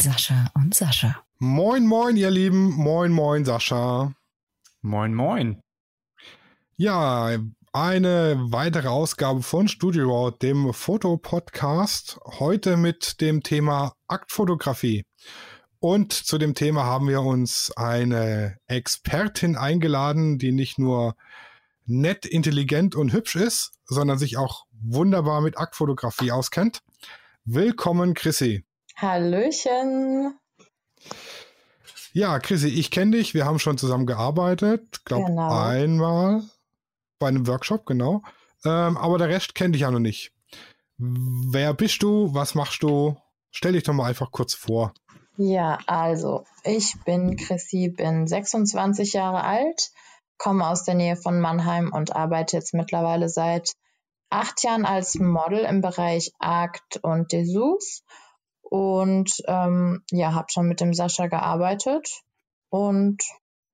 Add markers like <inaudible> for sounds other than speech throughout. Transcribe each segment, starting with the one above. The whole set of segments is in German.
mit Sascha und Sascha. Moin, moin, ihr Lieben. Moin, moin, Sascha. Moin, moin. Ja, eine weitere Ausgabe von Studio Raw, dem Fotopodcast. Heute mit dem Thema Aktfotografie. Und zu dem Thema haben wir uns eine Expertin eingeladen, die nicht nur nett, intelligent und hübsch ist, sondern sich auch wunderbar mit Aktfotografie auskennt. Willkommen, Chrissy. Hallöchen. Ja, Chrissy, ich kenne dich. Wir haben schon zusammen gearbeitet. Glaube Genau. einmal bei einem Workshop, genau. Ähm, aber der Rest kennt dich ja noch nicht. Wer bist du? Was machst du? Stell dich doch mal einfach kurz vor. Ja, also ich bin Chrissy, bin 26 Jahre alt, komme aus der Nähe von Mannheim und arbeite jetzt mittlerweile seit acht Jahren als Model im Bereich Akt und Dessous und ähm, ja, habe schon mit dem Sascha gearbeitet und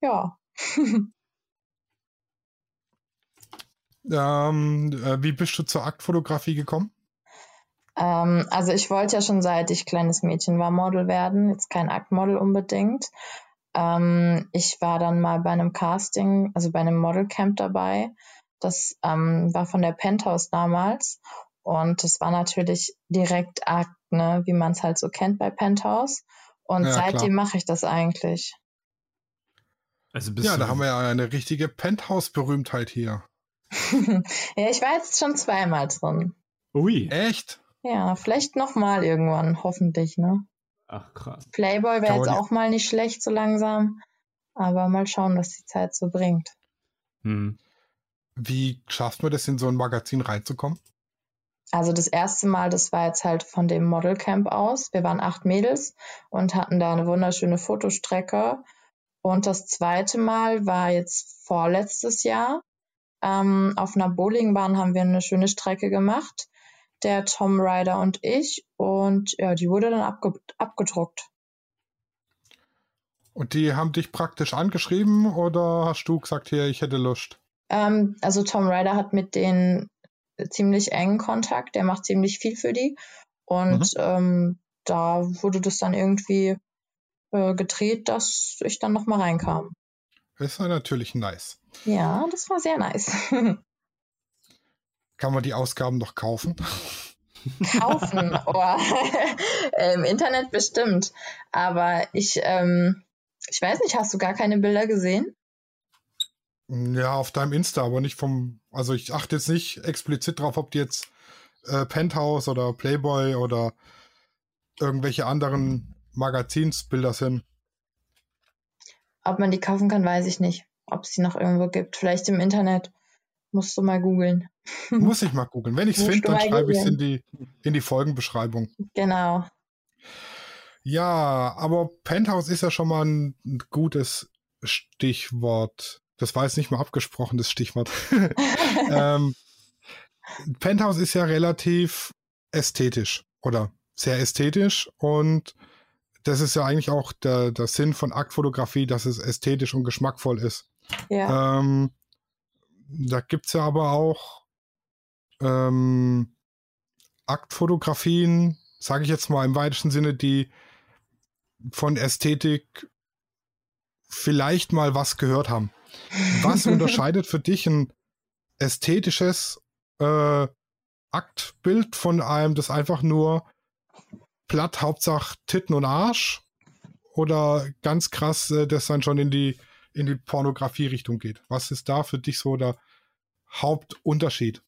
ja, <laughs> Ähm, äh, wie bist du zur Aktfotografie gekommen? Ähm, also ich wollte ja schon seit ich kleines Mädchen war Model werden, jetzt kein Aktmodel unbedingt. Ähm, ich war dann mal bei einem Casting, also bei einem Modelcamp dabei. Das ähm, war von der Penthouse damals und das war natürlich direkt Akt, ne, wie man es halt so kennt bei Penthouse. Und Ja, seitdem mache ich das eigentlich. Also bist Ja, da haben wir ja eine richtige Penthouse-Berühmtheit hier. <laughs> ja, ich war jetzt schon zweimal drin. Ui. Echt? Ja, vielleicht nochmal irgendwann, hoffentlich, ne? Ach krass. Playboy wäre jetzt auch mal nicht schlecht so langsam. Aber mal schauen, was die Zeit so bringt. Hm. Wie schafft man das, in so ein Magazin reinzukommen? Also das erste Mal, das war jetzt halt von dem Modelcamp aus. Wir waren acht Mädels und hatten da eine wunderschöne Fotostrecke. Und das zweite Mal war jetzt vorletztes Jahr. Ähm, auf einer Bowlingbahn haben wir eine schöne Strecke gemacht. Der Tom Ryder und ich. Und ja, die wurde dann abge abgedruckt. Und die haben dich praktisch angeschrieben oder hast du gesagt, hier, ich hätte Lust? Ähm, also Tom Ryder hat mit denen ziemlich engen Kontakt, der macht ziemlich viel für die. Und ähm, da wurde das dann irgendwie äh, gedreht, dass ich dann nochmal reinkam. Das ja natürlich nice. Ja, das war sehr nice. <laughs> Kann man die Ausgaben noch kaufen? Kaufen, <laughs> oh. <laughs> im Internet bestimmt. Aber ich, ähm, ich weiß nicht, hast du gar keine Bilder gesehen? Ja, auf deinem Insta, aber nicht vom. Also ich achte jetzt nicht explizit drauf, ob die jetzt äh, Penthouse oder Playboy oder irgendwelche anderen Magazinsbilder sind. Ob man die kaufen kann, weiß ich nicht. Ob es die noch irgendwo gibt. Vielleicht im Internet. Musst du mal googeln. <laughs> Muss ich mal googeln. Wenn ich es finde, dann schreibe ich es in die, in die Folgenbeschreibung. Genau. Ja, aber Penthouse ist ja schon mal ein gutes Stichwort. Das war jetzt nicht mal abgesprochen, das Stichwort. <laughs> <laughs> ähm, Penthouse ist ja relativ ästhetisch oder sehr ästhetisch und das ist ja eigentlich auch der, der Sinn von Aktfotografie, dass es ästhetisch und geschmackvoll ist. Ja. Ähm, da gibt's ja aber auch ähm, Aktfotografien, sage ich jetzt mal im weitesten Sinne, die von Ästhetik vielleicht mal was gehört haben. Was unterscheidet für dich ein ästhetisches äh, Aktbild von einem, das einfach nur platt, Hauptsache Titten und Arsch oder ganz krass, äh, das dann schon in die in die Pornografie-Richtung geht. Was ist da für dich so der Hauptunterschied?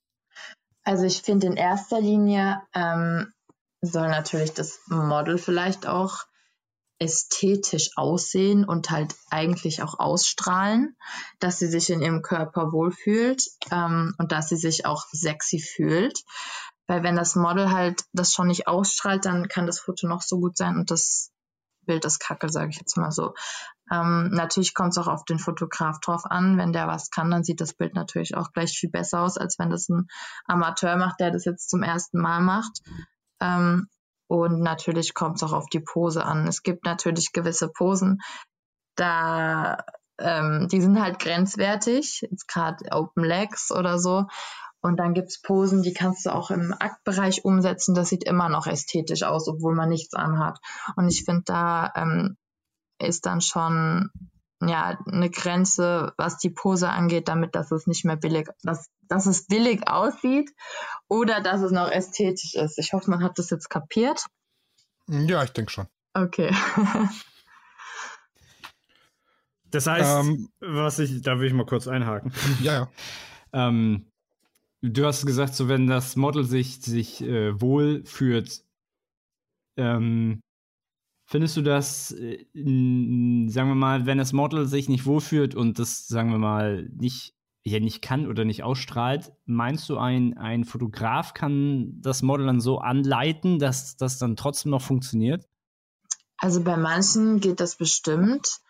Also ich finde in erster Linie ähm, soll natürlich das Model vielleicht auch ästhetisch aussehen und halt eigentlich auch ausstrahlen, dass sie sich in ihrem Körper wohlfühlt ähm, und dass sie sich auch sexy fühlt. Weil wenn das Model halt das schon nicht ausstrahlt, dann kann das Foto noch so gut sein und das Bild ist kacke, sage ich jetzt mal so. Ähm, natürlich kommt es auch auf den Fotograf drauf an. Wenn der was kann, dann sieht das Bild natürlich auch gleich viel besser aus, als wenn das ein Amateur macht, der das jetzt zum ersten Mal macht. Ähm, und natürlich kommt es auch auf die Pose an. Es gibt natürlich gewisse Posen, da ähm, die sind halt grenzwertig, jetzt gerade Open Legs oder so. Und dann gibt's Posen, die kannst du auch im Aktbereich umsetzen. Das sieht immer noch ästhetisch aus, obwohl man nichts anhat. Und ich finde, da ähm, ist dann schon ja eine Grenze, was die Pose angeht, damit dass es nicht mehr billig, dass, dass es billig aussieht oder dass es noch ästhetisch ist. Ich hoffe, man hat das jetzt kapiert. Ja, ich denke schon. Okay. <laughs> Das heißt, Ähm, was ich, da will ich mal kurz einhaken. <laughs> Ja, ja. <laughs> Ähm, du hast gesagt, so wenn das Model sich, sich äh, wohl fühlt, ähm, findest du das, äh, sagen wir mal, wenn das Model sich nicht wohlfühlt und das, sagen wir mal, nicht, ja, nicht kann oder nicht ausstrahlt, meinst du, ein, ein Fotograf kann das Model dann so anleiten, dass das dann trotzdem noch funktioniert? Also bei manchen geht das bestimmt,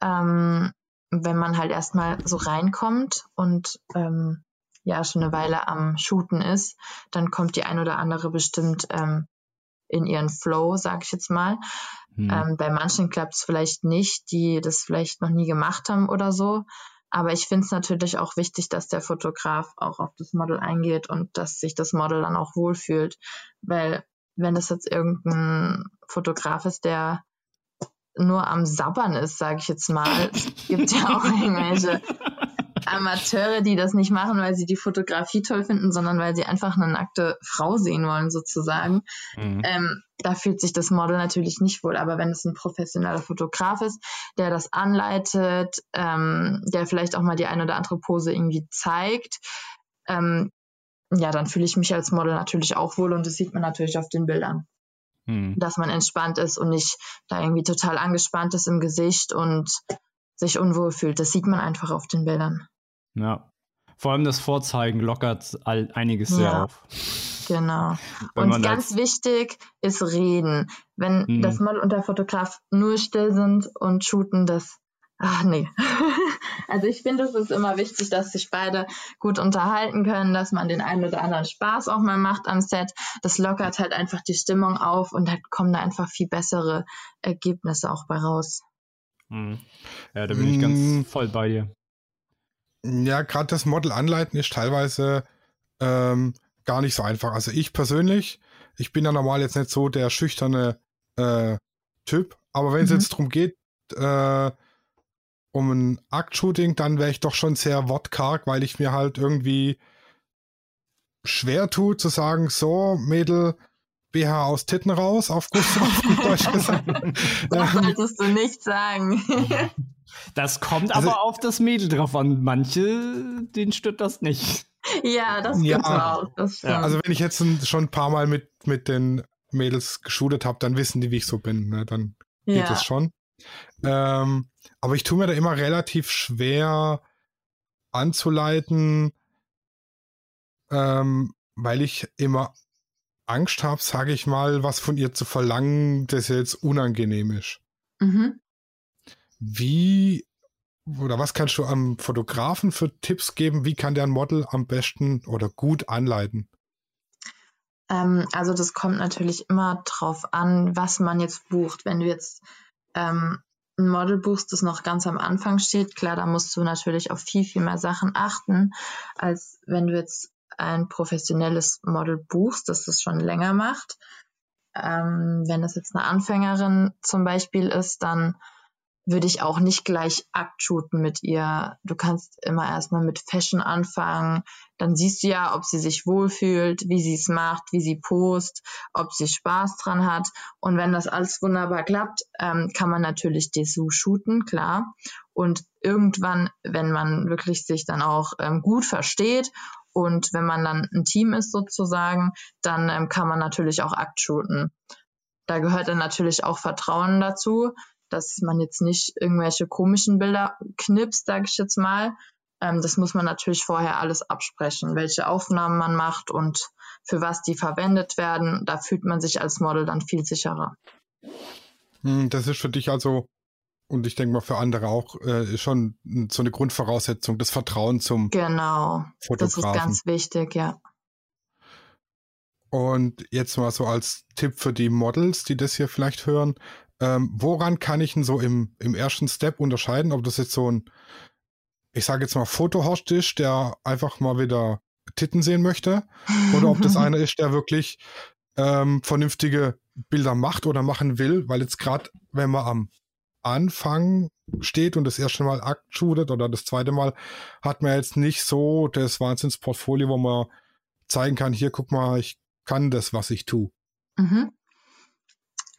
ähm, wenn man halt erstmal so reinkommt und ähm, ja schon eine Weile am Shooten ist, dann kommt die ein oder andere bestimmt ähm, in ihren Flow, sag ich jetzt mal. Hm. Ähm, bei manchen klappt es vielleicht nicht, die das vielleicht noch nie gemacht haben oder so. Aber ich finde es natürlich auch wichtig, dass der Fotograf auch auf das Model eingeht und dass sich das Model dann auch wohlfühlt. Weil wenn das jetzt irgendein Fotograf ist, der nur am Sabbern ist, sage ich jetzt mal, <laughs> es gibt ja auch irgendwelche Amateure, die das nicht machen, weil sie die Fotografie toll finden, sondern weil sie einfach eine nackte Frau sehen wollen, sozusagen. Mhm. Ähm, da fühlt sich das Model natürlich nicht wohl. Aber wenn es ein professioneller Fotograf ist, der das anleitet, ähm, der vielleicht auch mal die eine oder andere Pose irgendwie zeigt, ähm, ja, dann fühle ich mich als Model natürlich auch wohl und das sieht man natürlich auf den Bildern, Hm. dass man entspannt ist und nicht da irgendwie total angespannt ist im Gesicht und sich unwohl fühlt. Das sieht man einfach auf den Bildern. Ja. Vor allem das Vorzeigen lockert all, einiges sehr Ja. auf. Genau. Wenn Und ganz wichtig ist reden. Wenn Mhm. das Model und der Fotograf nur still sind und shooten, das. Ach nee. <laughs> also ich finde, es ist immer wichtig, dass sich beide gut unterhalten können, dass man den einen oder anderen Spaß auch mal macht am Set. Das lockert halt einfach die Stimmung auf und dann kommen da einfach viel bessere Ergebnisse auch bei raus. Mhm. Ja, da bin ich ganz Mm. voll bei dir. Ja, gerade das Model anleiten ist teilweise ähm, gar nicht so einfach. Also ich persönlich, ich bin ja normal jetzt nicht so der schüchterne äh, Typ, aber wenn es Mhm. jetzt darum geht, äh, um ein Aktshooting, dann wäre ich doch schon sehr wortkarg, weil ich mir halt irgendwie schwer tue zu sagen, so Mädel, BH aus Titten raus, auf gut, auf gut Deutsch <laughs> gesagt. Das Ähm, solltest du nicht sagen. Das kommt Also- aber auf das Mädel drauf an. Manche, denen stört das nicht. ja, das Ja. auch. Das. Ja, Also wenn ich jetzt schon ein paar Mal mit, mit den Mädels geshootet habe, dann wissen die, wie ich so bin. Ne? Dann geht ja. es schon. Ähm, aber ich tue mir da immer relativ schwer anzuleiten, ähm, weil ich immer Angst habe, sage ich mal, was von ihr zu verlangen, das jetzt unangenehm ist. Mhm. Wie oder was kannst du am Fotografen für Tipps geben? Wie kann der ein Model am besten oder gut anleiten? Ähm, also das kommt natürlich immer drauf an, was man jetzt bucht. Wenn du jetzt ähm, ein Model buchst, das noch ganz am Anfang steht, klar, da musst du natürlich auf viel, viel mehr Sachen achten, als wenn du jetzt ein professionelles Model buchst, das das schon länger macht. Ähm, wenn das jetzt eine Anfängerin zum Beispiel ist, dann würde ich auch nicht gleich Akt shooten mit ihr. Du kannst immer erstmal mit Fashion anfangen. Dann siehst du ja, ob sie sich wohlfühlt, wie sie es macht, wie sie post, ob sie Spaß dran hat. Und wenn das alles wunderbar klappt, ähm, kann man natürlich Dessous shooten, klar. Und irgendwann, wenn man wirklich sich dann auch ähm, gut versteht und wenn man dann ein Team ist sozusagen, dann ähm, kann man natürlich auch Akt shooten. Da gehört dann natürlich auch Vertrauen dazu, dass man jetzt nicht irgendwelche komischen Bilder knipst, sage ich jetzt mal. Ähm, das muss man natürlich vorher alles absprechen, welche Aufnahmen man macht und für was die verwendet werden. Da fühlt man sich als Model dann viel sicherer. Hm, Das ist für dich also, und ich denke mal für andere auch, äh, schon so eine Grundvoraussetzung, das Vertrauen zum Genau, das ist Fotografen. ganz wichtig, ja. Und jetzt mal so als Tipp für die Models, die das hier vielleicht hören, ähm, woran kann ich denn so im, im ersten Step unterscheiden, ob das jetzt so ein, ich sage jetzt mal Fotohorst ist, der einfach mal wieder Titten sehen möchte? Oder ob das <laughs> einer ist, der wirklich ähm, vernünftige Bilder macht oder machen will, weil jetzt gerade, wenn man am Anfang steht und das erste Mal Akt shootet oder das zweite Mal, hat man jetzt nicht so das Wahnsinnsportfolio, wo man zeigen kann, hier guck mal, ich kann das, was ich tue. Mhm.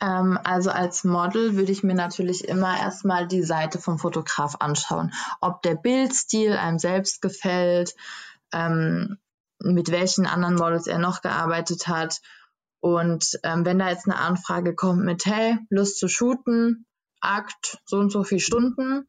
Ähm, also als Model würde ich mir natürlich immer erstmal die Seite vom Fotograf anschauen, ob der Bildstil einem selbst gefällt, ähm, mit welchen anderen Models er noch gearbeitet hat. Und ähm, wenn da jetzt eine Anfrage kommt mit, hey, Lust zu shooten, Akt, so und so viele Stunden,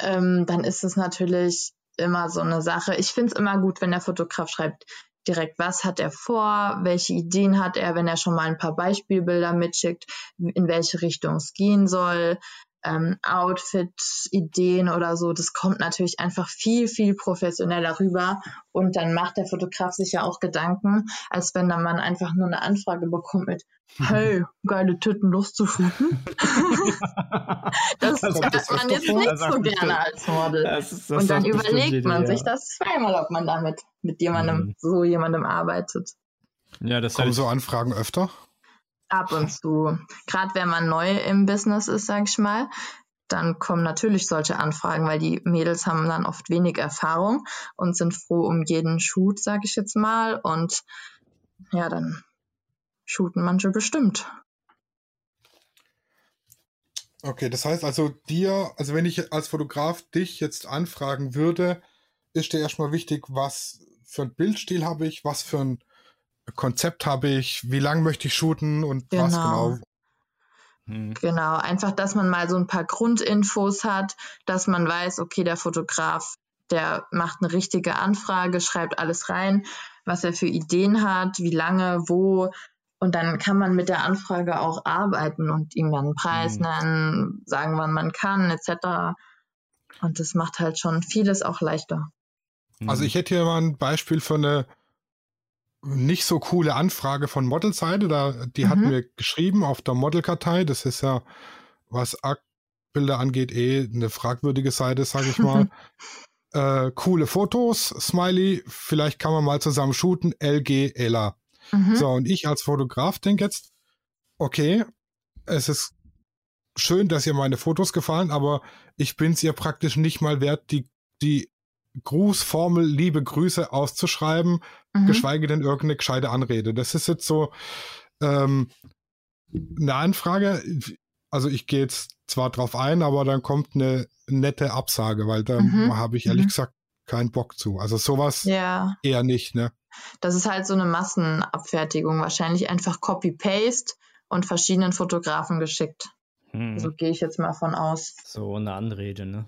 ähm, dann ist es natürlich immer so eine Sache. Ich finde es immer gut, wenn der Fotograf schreibt, direkt, was hat er vor, welche Ideen hat er, wenn er schon mal ein paar Beispielbilder mitschickt, in welche Richtung es gehen soll, ähm, Outfit-Ideen oder so. Das kommt natürlich einfach viel, viel professioneller rüber. Und dann macht der Fotograf sich ja auch Gedanken, als wenn dann man einfach nur eine Anfrage bekommt mit, <laughs> hey, geile Tüten, Lust zu shooten. <laughs> das, das hört man jetzt nicht so gerne als Model. Das das und dann überlegt man sich das zweimal, ob man damit mit jemandem, mhm. so jemandem arbeitet. Ja, das Kommen so Anfragen öfter? Ab und zu. Gerade wenn man neu im Business ist, sag ich mal, dann kommen natürlich solche Anfragen, weil die Mädels haben dann oft wenig Erfahrung und sind froh um jeden Shoot, sag ich jetzt mal. Und ja, dann shooten manche bestimmt. Okay, das heißt also dir, also wenn ich als Fotograf dich jetzt anfragen würde, ist dir erstmal wichtig, was für ein Bildstil habe ich, was für ein Konzept habe ich, wie lang möchte ich shooten und genau. was genau. Hm. Genau, einfach, dass man mal so ein paar Grundinfos hat, dass man weiß, okay, der Fotograf, der macht eine richtige Anfrage, schreibt alles rein, was er für Ideen hat, wie lange, wo. Und dann kann man mit der Anfrage auch arbeiten und ihm dann einen Preis mhm. nennen, sagen, wann man kann, etc. Und das macht halt schon vieles auch leichter. Also ich hätte hier mal ein Beispiel für eine nicht so coole Anfrage von Modelseite. Da, die mhm. hat mir geschrieben auf der Modelkartei. Das ist ja, was Bilder angeht, eh eine fragwürdige Seite, sage ich mal. <laughs> äh, coole Fotos, Smiley, vielleicht kann man mal zusammen shooten, LG, Ella. Mhm. So, und ich als Fotograf denke jetzt, okay, es ist schön, dass ihr meine Fotos gefallen, aber ich bin es ihr praktisch nicht mal wert, die, die Grußformel liebe Grüße auszuschreiben, mhm. geschweige denn irgendeine gescheite Anrede. Das ist jetzt so ähm, eine Anfrage. Also ich gehe jetzt zwar drauf ein, aber dann kommt eine nette Absage, weil da mhm. habe ich ehrlich mhm. gesagt keinen Bock zu. Also sowas ja. eher nicht, ne? Das ist halt so eine Massenabfertigung, wahrscheinlich einfach Copy-Paste und verschiedenen Fotografen geschickt. Hm. So gehe ich jetzt mal von aus. So eine Anrede, ne?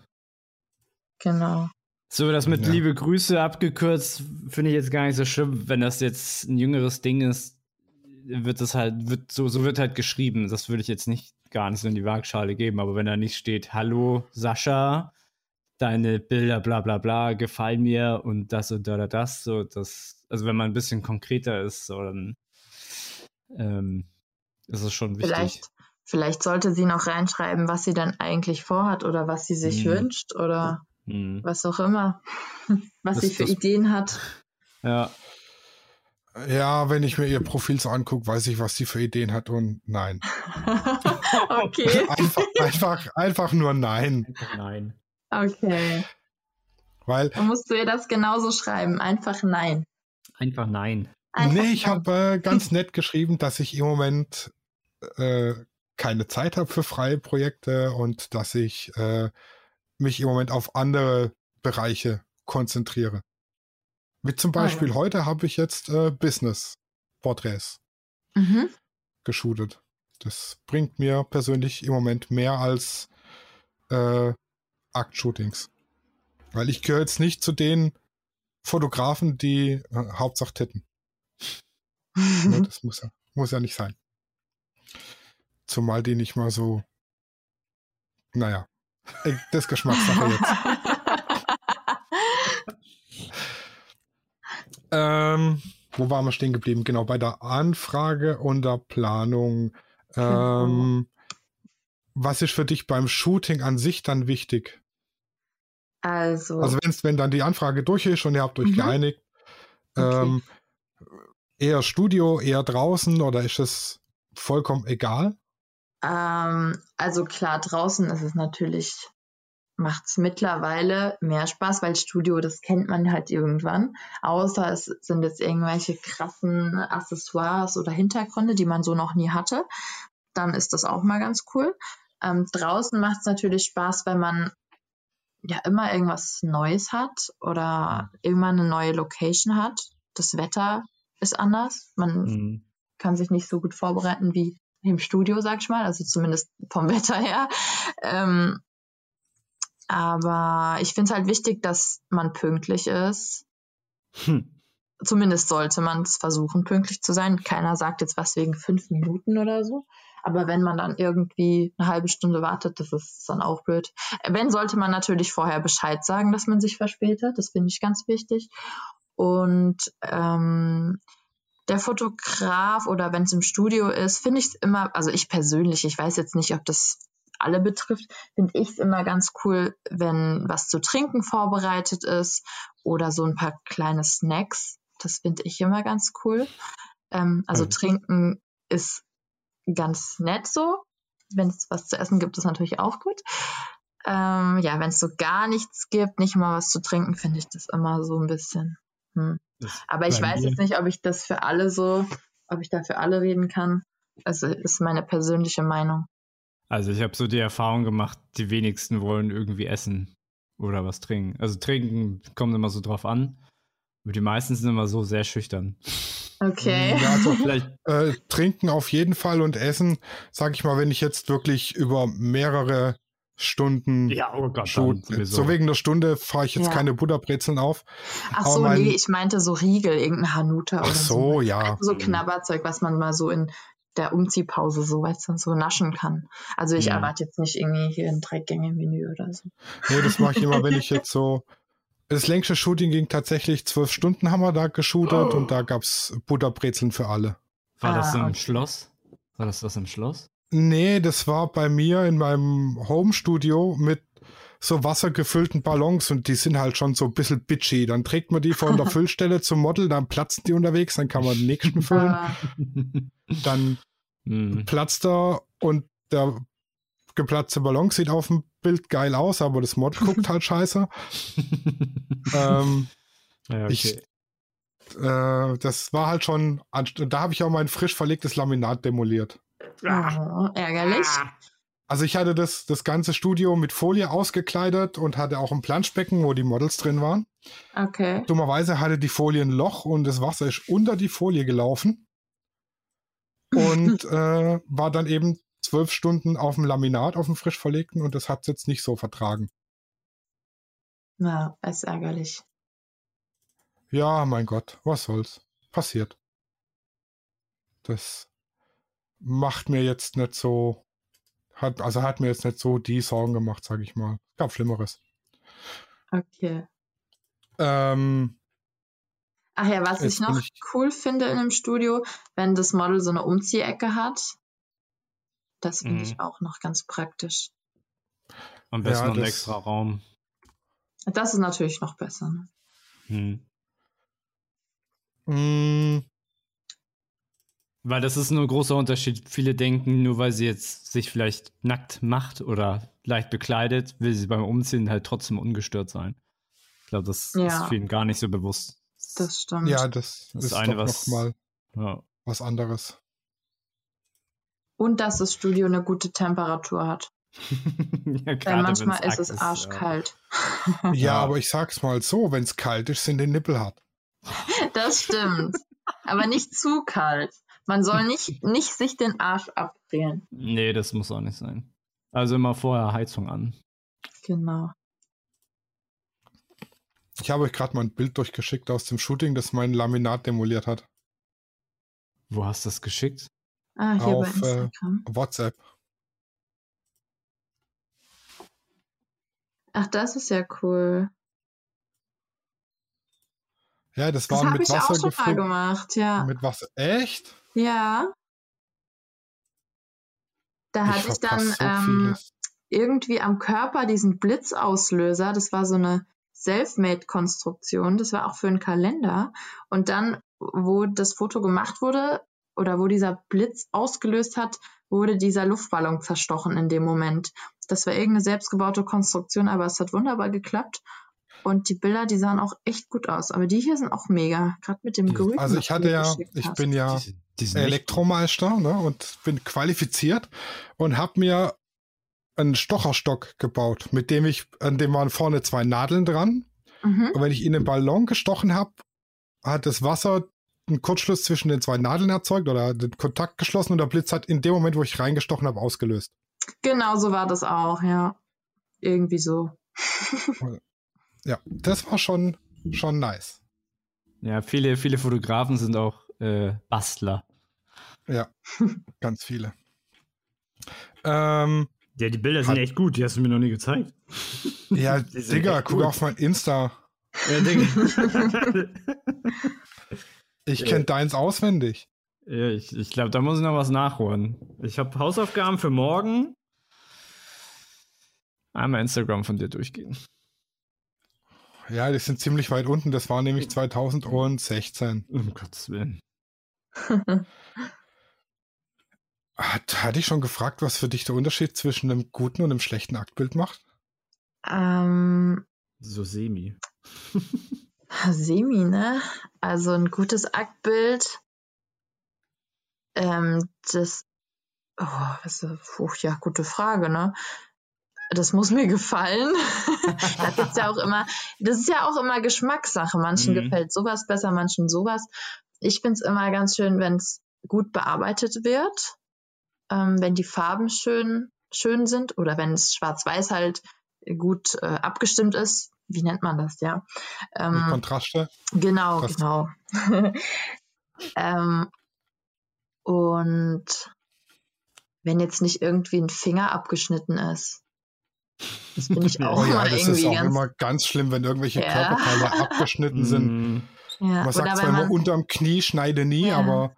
Genau. So, das mit ja. liebe Grüße abgekürzt finde ich jetzt gar nicht so schlimm. Wenn das jetzt ein jüngeres Ding ist, wird das halt, wird, so, so wird halt geschrieben. Das würde ich jetzt nicht gar nicht so in die Waagschale geben. Aber wenn da nicht steht, hallo Sascha, deine Bilder bla bla bla gefallen mir und das und da, das, so, das, also wenn man ein bisschen konkreter ist, so, dann ähm, ist es schon wichtig. Vielleicht, vielleicht sollte sie noch reinschreiben, was sie dann eigentlich vorhat oder was sie sich hm. wünscht oder hm. Was auch immer. <laughs> Was das, sie für das, Ideen hat. Ja. Ja, wenn ich mir ihr Profil so angucke, weiß ich, was sie für Ideen hat und nein. <laughs> okay. einfach, einfach, einfach nur nein. Nein. Okay. Weil. Dann musst du ihr das genauso schreiben. Einfach nein. Einfach nein. Einfach nee, ich habe äh, ganz nett geschrieben, dass ich im Moment äh, keine Zeit habe für freie Projekte und dass ich äh, mich im Moment auf andere Bereiche konzentriere. Wie zum Beispiel oh. heute habe ich jetzt äh, Business-Porträts mhm. geshootet. Das bringt mir persönlich im Moment mehr als äh, Akt-Shootings. Weil ich gehöre jetzt nicht zu den Fotografen, die äh, Hauptsache titten. ja, <laughs> das muss ja, muss ja nicht sein. Zumal die nicht mal so, naja, das ist Geschmackssache jetzt. <laughs> ähm, wo waren wir stehen geblieben? Genau, bei der Anfrage und der Planung. Ähm, was ist für dich beim Shooting an sich dann wichtig? Also. Also wenn's, wenn dann die Anfrage durch ist und ihr habt euch mhm. geeinigt, Okay. Ähm, eher Studio, eher draußen oder ist es vollkommen egal? Ähm, also klar, draußen ist es natürlich, macht es mittlerweile mehr Spaß, weil Studio, das kennt man halt irgendwann. Außer es sind jetzt irgendwelche krassen Accessoires oder Hintergründe, die man so noch nie hatte. Dann ist das auch mal ganz cool. Ähm, draußen macht es natürlich Spaß, wenn man ja immer irgendwas Neues hat oder immer eine neue Location hat. Das Wetter ist anders. Man Mhm. kann sich nicht so gut vorbereiten wie im Studio, sag ich mal, also zumindest vom <laughs> Wetter her. Ähm, aber ich finde es halt wichtig, dass man pünktlich ist. Hm. Zumindest sollte man es versuchen, pünktlich zu sein. Keiner sagt jetzt was wegen fünf Minuten oder so. Aber wenn man dann irgendwie eine halbe Stunde wartet, das ist dann auch blöd. Wenn, sollte man natürlich vorher Bescheid sagen, dass man sich verspätet. Das finde ich ganz wichtig. Und ähm, der Fotograf oder wenn es im Studio ist, finde ich es immer, also ich persönlich, ich weiß jetzt nicht, ob das alle betrifft, finde ich es immer ganz cool, wenn was zu trinken vorbereitet ist oder so ein paar kleine Snacks. Das finde ich immer ganz cool. Ähm, also Mhm. trinken ist ganz nett so. Wenn es was zu essen gibt, ist natürlich auch gut. Ähm, ja, wenn es so gar nichts gibt, nicht mal was zu trinken, finde ich das immer so ein bisschen. Hm. Das Aber ich weiß mir- jetzt nicht, ob ich das für alle so, ob ich da für alle reden kann. Also ist meine persönliche Meinung. Also ich habe so die Erfahrung gemacht, die wenigsten wollen irgendwie essen oder was trinken. Also trinken kommt immer so drauf an. Aber die meisten sind immer so sehr schüchtern. Okay. Ja, also <laughs> Vielleicht, äh, trinken auf jeden Fall und essen, sag ich mal, wenn ich jetzt wirklich über mehrere Stunden ja, oh Gott. So wegen der Stunde fahre ich jetzt Ja. keine Butterbrezeln auf. Ach so, mein- nee, ich meinte so Riegel, irgendein Hanuta oder Ach so. so, ja. So Knabberzeug, was man mal so in der Umziehpause so, weißt du, so naschen kann. Also ich Ja. erwarte jetzt nicht irgendwie hier ein Dreigänge-Menü oder so. Nee, das mache ich immer, wenn ich jetzt <laughs> so. Das längste Shooting ging tatsächlich zwölf Stunden, haben wir da geshootet und da gab's Butterbrezeln für alle. War das Ah, im okay. Schloss? War das das im Schloss? Nee, das war bei mir in meinem Home-Studio mit so wassergefüllten Ballons und die sind halt schon so ein bisschen bitchy. Dann trägt man die von der <laughs> Füllstelle zum Model, dann platzen die unterwegs, dann kann man den nächsten <laughs> füllen. Aber, Dann Hm. platzt er und der geplatzte Ballon sieht auf dem Bild geil aus, aber das Mod <laughs> guckt halt scheiße. ähm, ja, ich- okay. äh, das war halt schon, da habe ich auch mein frisch verlegtes Laminat demoliert. Oh, ärgerlich. Also ich hatte das, das ganze Studio mit Folie ausgekleidet und hatte auch ein Planschbecken, wo die Models drin waren. Okay. Dummerweise hatte die Folie ein Loch und das Wasser ist unter die Folie gelaufen <laughs> und äh, war dann eben zwölf Stunden auf dem Laminat, auf dem frisch verlegten und das hat es jetzt nicht so vertragen. Na, ist ärgerlich. Ja, mein Gott, was soll's. Passiert. Das macht mir jetzt nicht so, hat, also hat mir jetzt nicht so die Sorgen gemacht, sag ich mal. Gab Schlimmeres. Okay. Ähm, Ach ja, was ich noch ich- cool finde in einem Studio, wenn das Model so eine Umziehecke hat. Das finde Mhm. ich auch noch ganz praktisch. Am besten Ja, noch ein extra Raum. Das ist natürlich noch besser. Ne? Hm. mh, Weil das ist nur ein großer Unterschied. Viele denken, nur weil sie jetzt sich vielleicht nackt macht oder leicht bekleidet, will sie beim Umziehen halt trotzdem ungestört sein. Ich glaube, das Ja. ist vielen gar nicht so bewusst. Das stimmt. ja, das, Das ist eine, doch was- noch mal Ja. was anderes. Und dass das Studio eine gute Temperatur hat. <laughs> ja, Weil manchmal ist es arschkalt. Ja, Ja. aber ich sag's mal so, wenn's kalt ist, sind die Nippel hart. Das stimmt. Aber nicht zu kalt. Man soll nicht, nicht sich den Arsch abfrieren. Nee, das muss auch nicht sein. Also immer vorher Heizung an. Genau. Ich habe euch gerade mal ein Bild durchgeschickt aus dem Shooting, das mein Laminat demoliert hat. Wo hast du das geschickt? Ah, hier Auf, bei äh. WhatsApp. Ach, das ist ja cool. Ja, das Das war habe mit ich auch Wasser schon mal gemacht, ja. Mit Wasser. Echt? Ja. Da hatte ich dann so ähm, irgendwie am Körper diesen Blitzauslöser. Das war so eine Selfmade-Konstruktion. Das war auch für einen Kalender. Und dann, wo das Foto gemacht wurde oder wo dieser Blitz ausgelöst hat, wurde dieser Luftballon zerstochen in dem Moment. Das war irgendeine selbstgebaute Konstruktion, aber es hat wunderbar geklappt. Und die Bilder, die sahen auch echt gut aus. Aber die hier sind auch mega. Gerade mit dem Grün. Also ich hatte ja, ich bin ja Die, die Elektromeister ne, und bin qualifiziert und habe mir einen Stocherstock gebaut, mit dem ich, an dem waren vorne zwei Nadeln dran. Mhm. Und wenn ich in den Ballon gestochen habe, hat das Wasser einen Kurzschluss zwischen den zwei Nadeln erzeugt oder den Kontakt geschlossen und der Blitz hat in dem Moment, wo ich reingestochen habe, ausgelöst. Genau so war das auch, ja. Irgendwie so. Ja, das war schon, schon nice. Ja, viele, viele Fotografen sind auch äh, Bastler. Ja, <laughs> ganz viele. Ähm, Ja, die Bilder sind Hat- echt gut, die hast du mir noch nie gezeigt. ja, <laughs> sind Digga, guck gut. auf mein Insta. Ja, Digga. <laughs> Ich Ja. kenne deins auswendig. ja, ich ich glaube, da muss ich noch was nachholen. Ich habe Hausaufgaben für morgen. Einmal Instagram von dir durchgehen. Ja, die sind ziemlich weit unten. Das war nämlich 2016. Um Gottes Willen. <laughs> Hat, hatte ich schon gefragt, was für dich der Unterschied zwischen einem guten und einem schlechten Aktbild macht? Ähm, So semi. <laughs> Semi, ne? Also ein gutes Aktbild. Ähm, das. Oh, was, puh, ja, gute Frage, ne? Das muss mir gefallen. <laughs> da gibt's ja auch immer, das ist ja auch immer Geschmackssache. Manchen Mhm. gefällt sowas besser, manchen sowas. Ich find's immer ganz schön, wenn's gut bearbeitet wird, ähm, wenn die Farben schön, schön sind oder wenn es schwarz-weiß halt gut äh, abgestimmt ist. Wie nennt man das, ja? Ähm, Kontraste? Genau, Das- genau. <laughs> ähm, und wenn jetzt nicht irgendwie ein Finger abgeschnitten ist. Das bin ich auch Oh ja, das ist auch ganz. immer ganz schlimm, wenn irgendwelche Ja. Körperteile <laughs> abgeschnitten sind. Ja, Man sagt oder zwar wenn immer man, unterm Knie, schneide nie, Ja. aber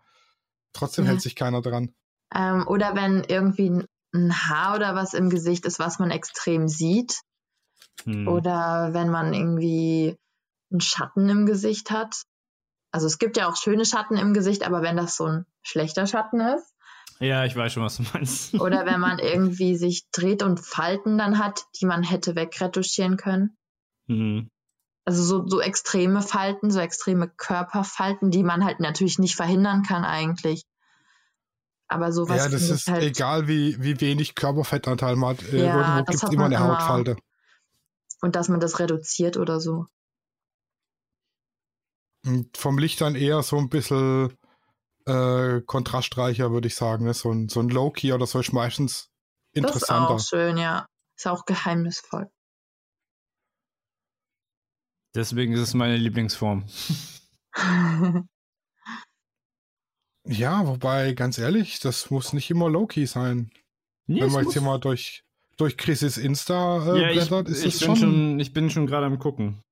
trotzdem Ja. hält sich keiner dran. ähm, oder wenn irgendwie ein, ein Haar oder was im Gesicht ist, was man extrem sieht. hm. Oder wenn man irgendwie einen Schatten im Gesicht hat. Also es gibt ja auch schöne Schatten im Gesicht, aber wenn das so ein schlechter Schatten ist, Ja, ich weiß schon, was du meinst. <laughs> Oder wenn man irgendwie sich dreht und Falten dann hat, die man hätte wegretuschieren können. Hm. Also so, so extreme Falten, so extreme Körperfalten, die man halt natürlich nicht verhindern kann eigentlich. Aber sowas ja, das ist halt, egal, wie, wie wenig Körperfettanteil man hat. Äh, Ja, irgendwo gibt es immer man eine immer. Hautfalte. und dass man das reduziert oder so. Und vom Licht dann eher so ein bisschen äh, kontrastreicher, würde ich sagen. Ne? So ein, so ein Low-Key oder so ist meistens Das ist interessanter. auch schön, ja. Ist auch geheimnisvoll. Deswegen ist es meine Lieblingsform. <laughs> Ja, wobei, ganz ehrlich, das muss nicht immer Low-Key sein. Nee, Wenn man jetzt hier mal durch, durch Chris' Insta äh, ja, ich, blättert, ist ich, es bin schon, schon, ich bin schon gerade am gucken.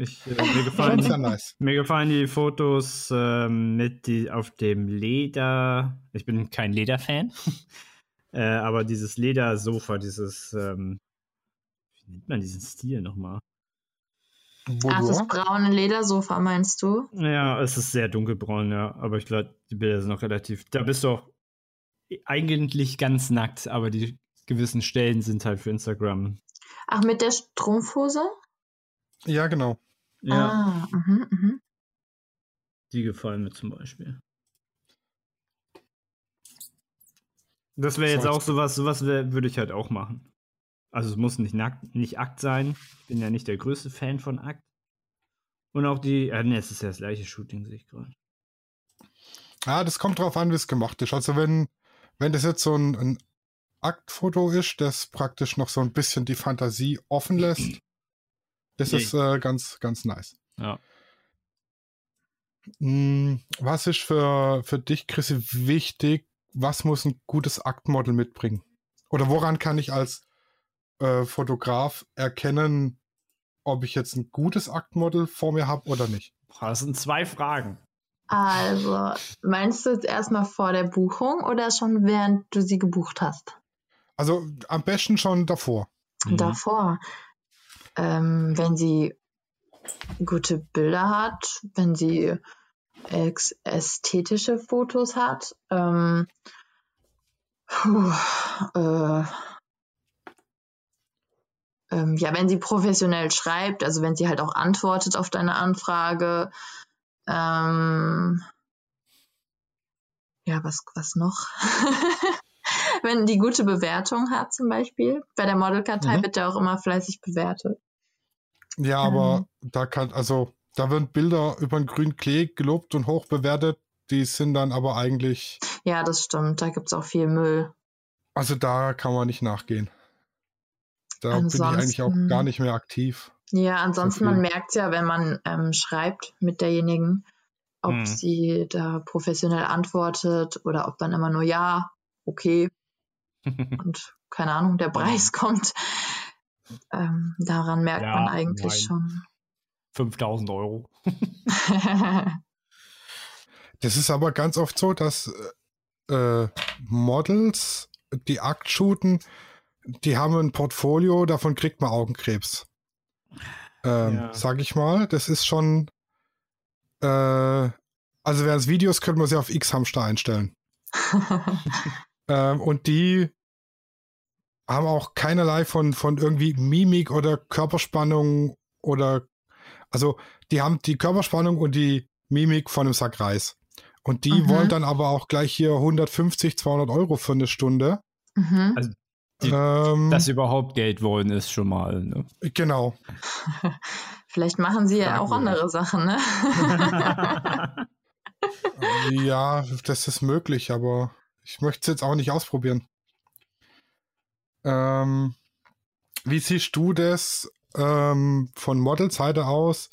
Ich, äh, mir, <laughs> gefallen, nice. mir gefallen die Fotos ähm, mit die, auf dem Leder. Ich bin kein Lederfan, <laughs> äh, aber dieses Ledersofa, dieses, ähm, wie nennt man diesen Stil nochmal? Ach, das braune Ledersofa meinst du? Ja, es ist sehr dunkelbraun, ja, aber ich glaube, die Bilder sind noch relativ. Da bist du auch eigentlich ganz nackt, aber die gewissen Stellen sind halt für Instagram. Ach, mit der Strumpfhose? Ja, genau. Ja, Ah, mhm, mhm. die gefallen mir zum Beispiel. Das wäre jetzt So, auch sowas, sowas würde ich halt auch machen. Also es muss nicht nackt, nicht Akt sein. Ich bin ja nicht der größte Fan von Akt. Und auch die, äh, ne, es ist ja das gleiche Shooting, sehe ich gerade. Ja, das kommt drauf an, wie es gemacht ist. Also wenn, wenn das jetzt so ein, ein Aktfoto ist, das praktisch noch so ein bisschen die Fantasie offen lässt, das Nee. ist äh, ganz, ganz nice. Ja. Hm, Was ist für, für dich, Chrissy, wichtig? Was muss ein gutes Aktmodel mitbringen? Oder woran kann ich als äh, Fotograf erkennen, ob ich jetzt ein gutes Aktmodel vor mir habe oder nicht? Das sind zwei Fragen. Also, meinst du jetzt erstmal vor der Buchung oder schon während du sie gebucht hast? Also am besten schon davor. Mhm. Davor. Ähm, wenn sie gute Bilder hat, wenn sie ästhetische Fotos hat. Ähm, puh, äh, ähm, ja, wenn sie professionell schreibt, also wenn sie halt auch antwortet auf deine Anfrage. Ähm, ja, was, was noch? <laughs> wenn die gute Bewertung hat zum Beispiel. Bei der Modelkartei mhm. wird ja auch immer fleißig bewertet. Ja, aber ähm. da kann, also da werden Bilder über einen grünen Klee gelobt und hoch bewertet. Die sind dann aber eigentlich. Ja, das stimmt. Da gibt es auch viel Müll. Also da kann man nicht nachgehen. Da ansonsten, bin ich eigentlich auch gar nicht mehr aktiv. Ja, ansonsten, so man merkt ja, wenn man ähm, schreibt mit derjenigen, ob hm. sie da professionell antwortet oder ob dann immer nur ja, okay <laughs> und keine Ahnung, der Preis <laughs> kommt. Ähm, daran merkt ja, man eigentlich nein. schon. 5000 Euro. <laughs> das ist aber ganz oft so, dass äh, Models, die Akt shooten, die haben ein Portfolio, davon kriegt man Augenkrebs. Ähm, ja. Sag ich mal, das ist schon. Äh, also während Videos könnte man sie auf X-Hamster einstellen. <laughs> ähm, und die haben auch keinerlei von, von irgendwie Mimik oder Körperspannung oder also die haben die Körperspannung und die Mimik von einem Sack Reis. Und die mhm. wollen dann aber auch gleich hier 150, 200 Euro für eine Stunde. Mhm. Also die, ähm, dass sie überhaupt Geld wollen, ist schon mal. Ne? Genau. <laughs> Vielleicht machen sie ja auch andere Sachen, ne? <laughs> ja, das ist möglich, aber ich möchte es jetzt auch nicht ausprobieren. Ähm, wie siehst du das ähm, von Modelseite aus,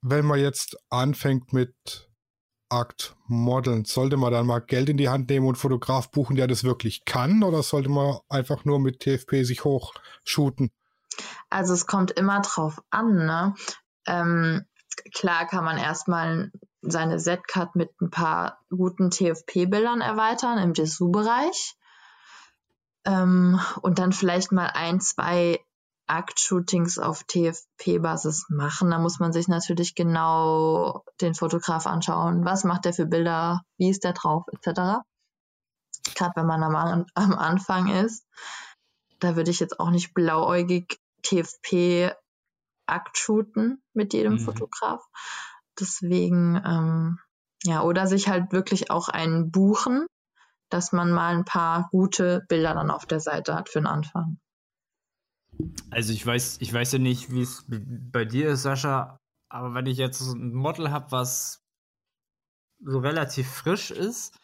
wenn man jetzt anfängt mit Akt modeln? Sollte man dann mal Geld in die Hand nehmen und Fotograf buchen, der das wirklich kann, oder sollte man einfach nur mit TFP sich hochshooten? Also es kommt immer drauf an, ne? Ähm, klar kann man erstmal seine Z-Card mit ein paar guten TFP-Bildern erweitern im Dessous-Bereich. Ähm, und dann vielleicht mal ein, zwei Akt-Shootings auf TFP-Basis machen. Da muss man sich natürlich genau den Fotograf anschauen. Was macht der für Bilder? Wie ist der drauf? Etc. Gerade wenn man am, am Anfang ist. Da würde ich jetzt auch nicht blauäugig TFP Akt shooten mit jedem mhm. Fotograf. Deswegen, ähm, ja, oder sich halt wirklich auch einen buchen, dass man mal ein paar gute Bilder dann auf der Seite hat für den Anfang. Also ich weiß, ich weiß ja nicht, wie es bei dir ist, Sascha, aber wenn ich jetzt ein Model habe, was so relativ frisch ist,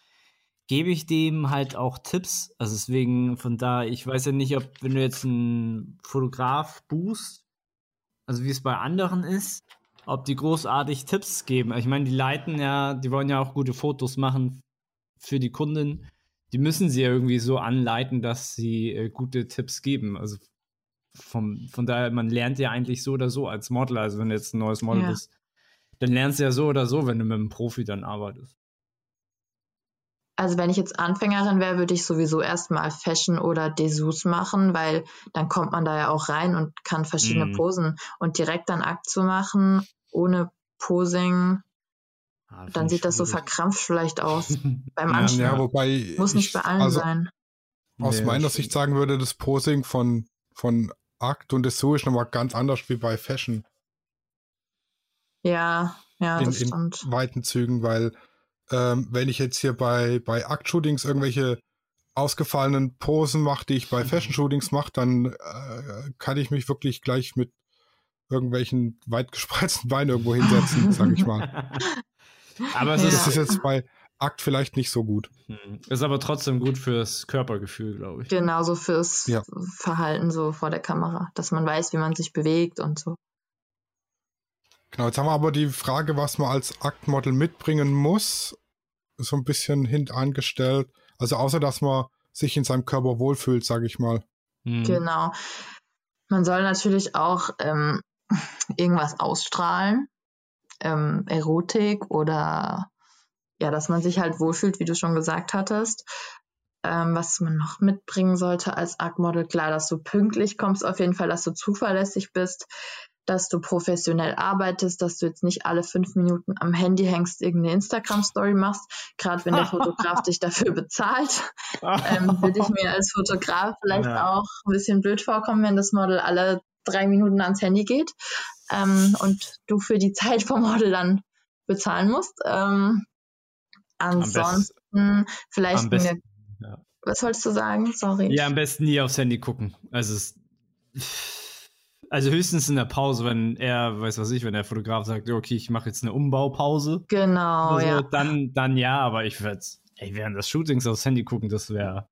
gebe ich dem halt auch Tipps. Also deswegen von da, ich weiß ja nicht, ob wenn du jetzt einen Fotograf buchst, also wie es bei anderen ist, ob die großartig Tipps geben. Ich meine, die leiten ja, die wollen ja auch gute Fotos machen für die Kunden. Die müssen sie ja irgendwie so anleiten, dass sie äh, gute Tipps geben. Also vom, von daher, man lernt ja eigentlich so oder so als Model, also wenn du jetzt ein neues Model ja. bist, dann lernst du ja so oder so, wenn du mit einem Profi dann arbeitest. Also wenn ich jetzt Anfängerin wäre, würde ich sowieso erstmal Fashion oder Dessous machen, weil dann kommt man da ja auch rein und kann verschiedene mm. Posen und direkt dann Akt zu machen, ohne Posing, ah, dann sieht das so verkrampft vielleicht aus <laughs> beim Anschluss. Ja, wobei Muss nicht bei allen also sein. Aus nee, meiner Sicht sagen würde, das Posing von, von Akt und Dessous ist nochmal ganz anders wie bei Fashion. Ja, ja, in, das stimmt. In weiten Zügen, weil ähm, wenn ich jetzt hier bei, bei Akt-Shootings irgendwelche ausgefallenen Posen mache, die ich bei <laughs> Fashion-Shootings mache, dann äh, kann ich mich wirklich gleich mit irgendwelchen weit gespreizten Beinen irgendwo hinsetzen, sage ich mal. <laughs> Aber es ist, ist jetzt <laughs> bei Akt vielleicht nicht so gut. Hm. Ist aber trotzdem gut fürs Körpergefühl, glaube ich. Genauso fürs ja. Verhalten so vor der Kamera, dass man weiß, wie man sich bewegt und so. Genau, jetzt haben wir aber die Frage, was man als Aktmodel mitbringen muss, so ein bisschen hintangestellt. Also außer, dass man sich in seinem Körper wohlfühlt, sage ich mal. Mhm. Genau. Man soll natürlich auch ähm, irgendwas ausstrahlen, ähm, Erotik oder ja, dass man sich halt wohlfühlt, wie du schon gesagt hattest. Ähm, was man noch mitbringen sollte als Aktmodel, klar, dass du pünktlich kommst, auf jeden Fall, dass du zuverlässig bist, dass du professionell arbeitest, dass du jetzt nicht alle fünf Minuten am Handy hängst, irgendeine Instagram-Story machst, gerade wenn der Fotograf <laughs> dich dafür bezahlt, <laughs> ähm, würde ich mir als Fotograf vielleicht ja. auch ein bisschen blöd vorkommen, wenn das Model alle drei Minuten ans Handy geht ähm, und du für die Zeit vom Model dann bezahlen musst. Ähm, ansonsten vielleicht besten, eine, ja. was wolltest du sagen? Sorry. Ja, am besten nie aufs Handy gucken. Also es, also höchstens in der Pause, wenn er, weiß was ich, wenn der Fotograf sagt, okay, ich mache jetzt eine Umbaupause. Genau, so, ja. Dann, dann ja, aber ich würde, ey, während des Shootings aufs Handy gucken, das wäre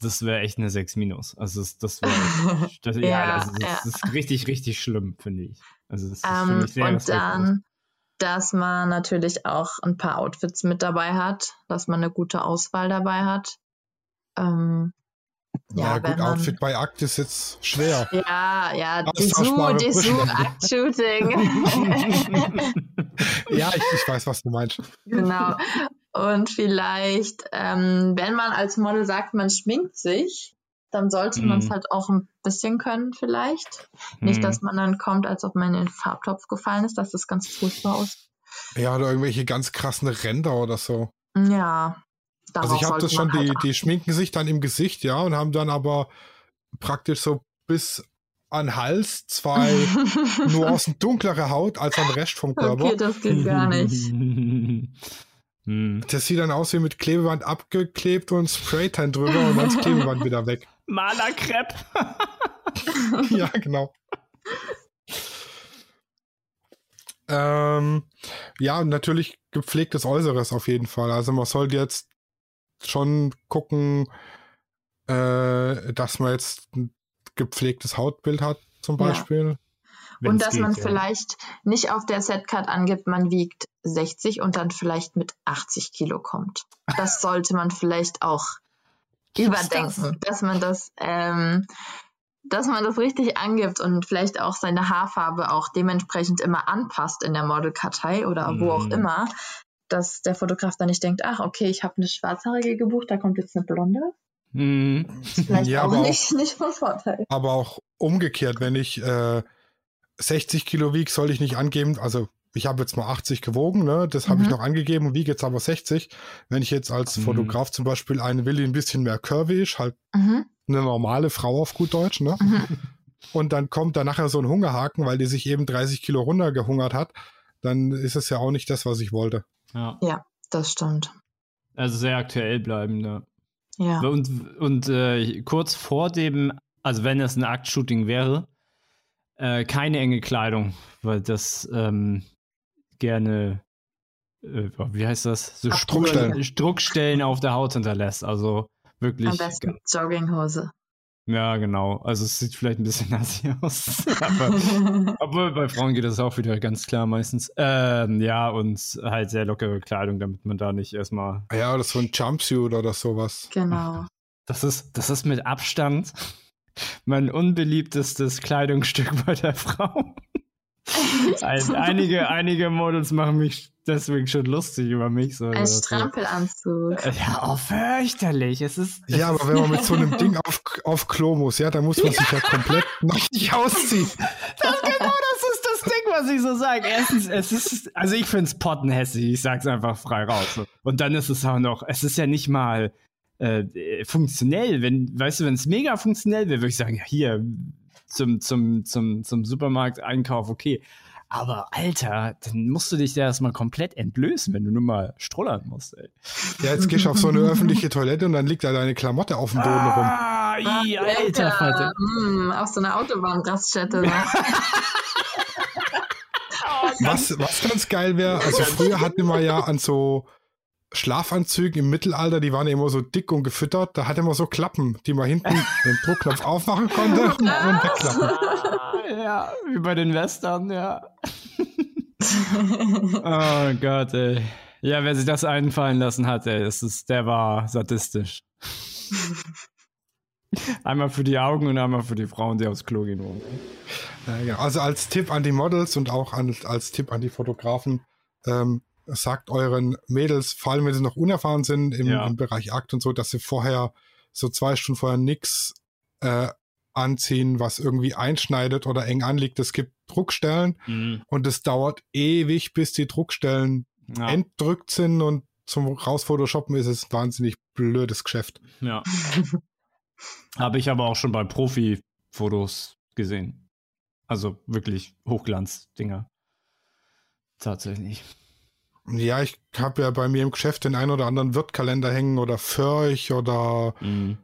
das wäre echt eine 6 minus. Also das, das wäre <laughs> das, ja, ja, also das, ja. das, ist richtig, richtig schlimm, finde ich. Also das ist um, für mich sehr Und dann, dass man natürlich auch ein paar Outfits mit dabei hat, dass man eine gute Auswahl dabei hat. Ähm, ja, ja gut, Outfit bei Akt ist jetzt schwer. Ja, ja, Dessous, Dessous, <laughs> Akt-Shooting. <laughs> ja, ich, ich weiß, was du meinst. Genau. Und vielleicht, ähm, wenn man als Model sagt, man schminkt sich, dann sollte mm. man es halt auch ein bisschen können vielleicht. Mm. Nicht, dass man dann kommt, als ob man in den Farbtopf gefallen ist, dass das ganz furchtbar aus. Ja, oder irgendwelche ganz krassen Ränder oder so. Ja. Also ich habe das schon, halt die, die schminken sich dann im Gesicht, ja, und haben dann aber praktisch so bis an Hals zwei <laughs> Nuancen dunklere Haut als am Rest vom Körper. Okay, das geht gar nicht. <laughs> Hm. Das sieht dann aus wie mit Klebeband abgeklebt und Spraytan drüber und dann ist Klebeband wieder weg. <laughs> Malerkrepp. <laughs> ja, genau. Ähm, ja, natürlich gepflegtes Äußeres auf jeden Fall. Also man sollte jetzt schon gucken, äh, dass man jetzt ein gepflegtes Hautbild hat, zum Beispiel. Ja. Und dass geht, man ja. vielleicht nicht auf der Setcard angibt, man wiegt 60 und dann vielleicht mit 80 Kilo kommt. Das <laughs> sollte man vielleicht auch überdenken, das? dass man das, ähm, dass man das richtig angibt und vielleicht auch seine Haarfarbe auch dementsprechend immer anpasst in der Modelkartei oder mhm. wo auch mhm. immer, dass der Fotograf dann nicht denkt, ach okay, ich habe eine schwarzhaarige gebucht, da kommt jetzt eine blonde. Mhm. Vielleicht ja, auch, nicht, auch nicht von Vorteil. Aber auch umgekehrt, wenn ich äh, 60 Kilo wiege, soll ich nicht angeben, also ich habe jetzt mal 80 gewogen, ne? das habe ich mhm. noch angegeben und wiege jetzt aber 60. Wenn ich jetzt als mhm. Fotograf zum Beispiel eine will, die ein bisschen mehr curvy ist, halt mhm. eine normale Frau auf gut Deutsch, ne? Mhm. Und dann kommt da nachher so ein Hungerhaken, weil die sich eben 30 Kilo runtergehungert hat, dann ist es ja auch nicht das, was ich wollte. Ja, ja das stimmt. Also sehr aktuell bleiben, ne? Ja. Und, und äh, kurz vor dem, also wenn es ein Aktshooting wäre, äh, keine enge Kleidung, weil das ähm, gerne, äh, wie heißt das? So Druckstellen. Druckstellen auf der Haut hinterlässt. Also wirklich. Am besten Jogginghose. Ja, genau. Also es sieht vielleicht ein bisschen <laughs> nazi aus. <laughs> aber, <laughs> obwohl bei Frauen geht das auch wieder ganz klar meistens. Ähm, ja, und halt sehr lockere Kleidung, damit man da nicht erstmal. Ja, oder so ein Jumpsuit oder sowas. Genau. Das ist, das ist mit Abstand mein unbeliebtestes Kleidungsstück bei der Frau. <laughs> Ein, einige, einige Models machen mich deswegen schon lustig über mich. So, Ein Strampelanzug. Ja, oh, fürchterlich. Es ist, ja, aber wenn man mit so einem <laughs> Ding auf, auf Klo muss, ja, dann muss man sich ja komplett <laughs> nackig ausziehen. Das, genau das ist das Ding, was ich so sage. Erstens, es ist, also ich finde es pottenhässig. Ich sag's einfach frei raus. Und dann ist es auch noch, es ist ja nicht mal äh, funktionell. Wenn, weißt du, wenn es mega funktionell wäre, würde ich sagen, ja, hier zum, zum, zum, zum Supermarkt-Einkauf, okay. Aber Alter, dann musst du dich ja erstmal komplett entblößen, wenn du nur mal strollern musst, ey. Ja, jetzt gehst du auf so eine öffentliche Toilette und dann liegt da deine Klamotte auf dem Boden ah, rum. Ah, alter Vater. Mm, auf so einer Autobahnraststätte. Ne? <laughs> <laughs> was, was ganz geil wäre, also früher hatten wir ja an so Schlafanzügen im Mittelalter, die waren immer so dick und gefüttert. Da hatte man so Klappen, die man hinten <laughs> den Druckknopf aufmachen konnte <laughs> und wegklappen. Ja, wie bei den Western, ja. <laughs> oh Gott, ey. Ja, wer sich das einfallen lassen hat, ey, das ist, der war sadistisch. einmal für die Augen und einmal für die Frauen, die aufs Klo gehen wollen. Ja, also als Tipp an die Models und auch an, als Tipp an die Fotografen, ähm, sagt euren Mädels, vor allem wenn sie noch unerfahren sind im, ja. im Bereich Akt und so, dass sie vorher so zwei Stunden vorher nix äh, anziehen, was irgendwie einschneidet oder eng anliegt. Es gibt Druckstellen Mhm. und es dauert ewig, bis die Druckstellen Ja. entdrückt sind und zum Rausphotoshoppen ist es ein wahnsinnig blödes Geschäft. ja. <laughs> Habe ich aber auch schon bei Profi-Fotos gesehen. Also wirklich Hochglanz-Dinger. Tatsächlich. Ja, ich habe ja bei mir im Geschäft den ein oder anderen Wirtkalender hängen oder Förch oder Mhm.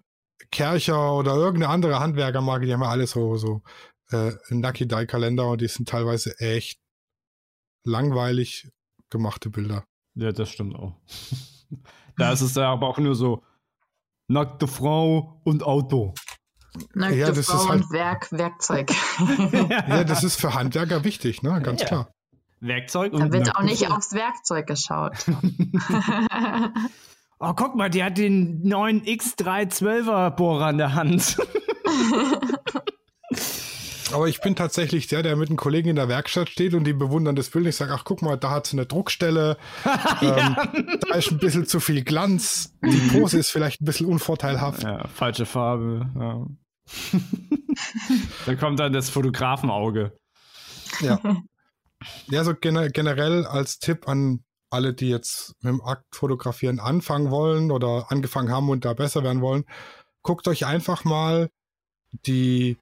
Kercher oder irgendeine andere Handwerkermarke, die haben ja alle so, so äh, Nucky Die Kalender und die sind teilweise echt langweilig gemachte Bilder. Ja, das stimmt auch. <laughs> da ist es ja aber auch nur so nackte Frau und Auto. Nackte Ja, das Frau ist halt- und Werk, Werkzeug. <laughs> Ja, das ist für Handwerker wichtig, ne? Ganz Ja. klar. Werkzeug und Da wird auch nicht aufs Werkzeug geschaut. <laughs> <laughs> Oh, guck mal, die hat den neuen X312er Bohrer in der Hand. <laughs> Aber ich bin tatsächlich der, der mit einem Kollegen in der Werkstatt steht und die bewundern das Bild. Ich sage, ach guck mal, da hat sie eine Druckstelle, ähm, da ist ein bisschen zu viel Glanz, die Pose ist vielleicht ein bisschen unvorteilhaft. Ja, falsche Farbe. Ja. da kommt dann das Fotografenauge. Ja. Ja, so gene generell als Tipp an alle, die jetzt mit dem Aktfotografieren anfangen wollen oder angefangen haben und da besser werden wollen, guckt euch einfach mal die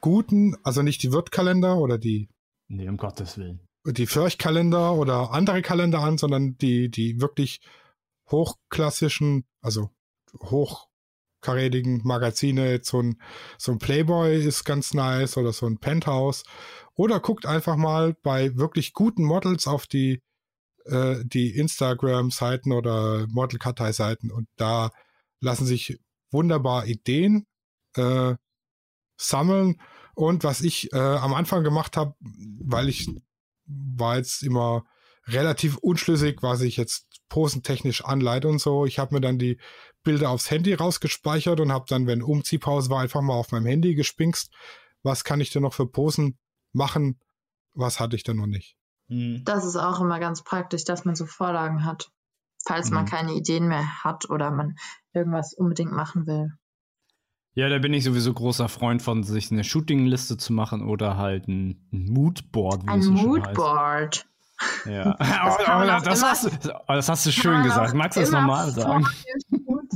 guten, also nicht die Wirtkalender oder die, Nee, um Gottes Willen. die Förchkalender oder andere Kalender an, sondern die, die wirklich hochklassischen, also hochkarätigen Magazine, so ein, so ein Playboy ist ganz nice oder so ein Penthouse. Oder guckt einfach mal bei wirklich guten Models auf die, äh, die Instagram-Seiten oder Model-Kartei-Seiten und da lassen sich wunderbar Ideen äh, sammeln. Und was ich äh, am Anfang gemacht habe, weil ich war jetzt immer relativ unschlüssig, was ich jetzt posentechnisch anleite und so. Ich habe mir dann die Bilder aufs Handy rausgespeichert und habe dann, wenn Umziehpause war, einfach mal auf meinem Handy gespinkst. Was kann ich denn noch für Posen machen? Was hatte ich denn noch nicht? Hm. Das ist auch immer ganz praktisch, dass man so Vorlagen hat. Falls man Mhm. keine Ideen mehr hat oder man irgendwas unbedingt machen will. Ja, da bin ich sowieso großer Freund von, sich eine Shootingliste zu machen oder halt ein, Moodboard. Wie Ein es so schön Moodboard. Heißt. Ja. Das oh, <laughs> oh, das, immer- hast du, das hast du schön gesagt. Magst du das immer normal vor sagen? dem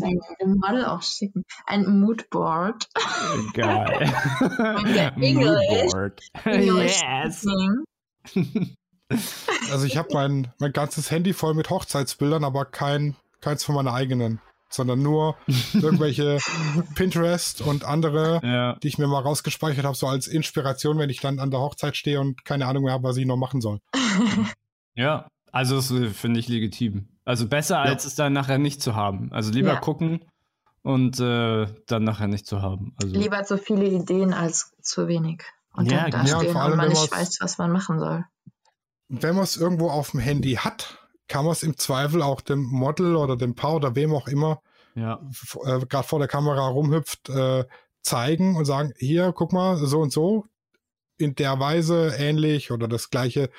Dem Model auch schicken. Ein Moodboard. Geil. English- <laughs> Moodboard. English yes. <laughs> Also ich habe mein, mein ganzes Handy voll mit Hochzeitsbildern, aber kein, keins von meiner eigenen, sondern nur <laughs> irgendwelche Pinterest und andere, Ja. die ich mir mal rausgespeichert habe, so als Inspiration, wenn ich dann an der Hochzeit stehe und keine Ahnung mehr habe, was ich noch machen soll. Ja, also das äh, finde ich legitim. Also besser, als es dann nachher nicht zu haben. Also lieber Ja. gucken und äh, dann nachher nicht zu haben. Also, Lieber zu viele Ideen als zu wenig. Und Ja, dann da ja, und stehen vor und allem, man wenn nicht weiß, was man machen soll. wenn man es irgendwo auf dem Handy hat, kann man es im Zweifel auch dem Model oder dem Paar oder wem auch immer, ja. äh, gerade vor der Kamera rumhüpft, äh, zeigen und sagen, hier, guck mal, so und so, in der Weise ähnlich oder das gleiche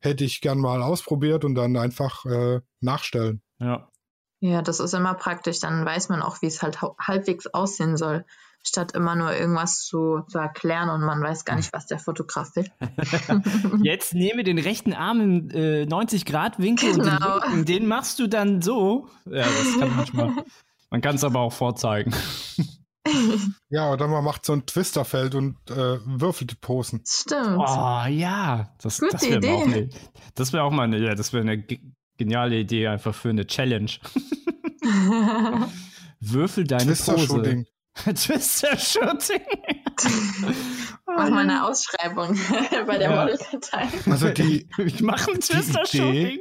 hätte ich gern mal ausprobiert und dann einfach äh, nachstellen. Ja. Ja, das ist immer praktisch. Dann weiß man auch, wie es halt halbwegs aussehen soll, statt immer nur irgendwas zu, zu erklären und man weiß gar nicht, was der Fotograf will. <laughs> Jetzt nehme den rechten Arm im äh, 90-Grad-Winkel und den, Genau. linken, den machst du dann so. Ja, das kann manchmal. <laughs> Man kann es aber auch vorzeigen. Ja, oder man macht so ein Twisterfeld und äh, würfelt die Posen. Stimmt. Oh ja, das, Gute das wäre Idee. auch das wäre auch mal eine, ja, das wäre eine ge geniale Idee einfach für eine Challenge. <laughs> Würfel deine Pose. <laughs> Twister-Shooting. <laughs> Twister-Shooting. Mach mal eine Ausschreibung bei der Ja. Modelkartei. Also die, Ich mache ein Twister-Shooting.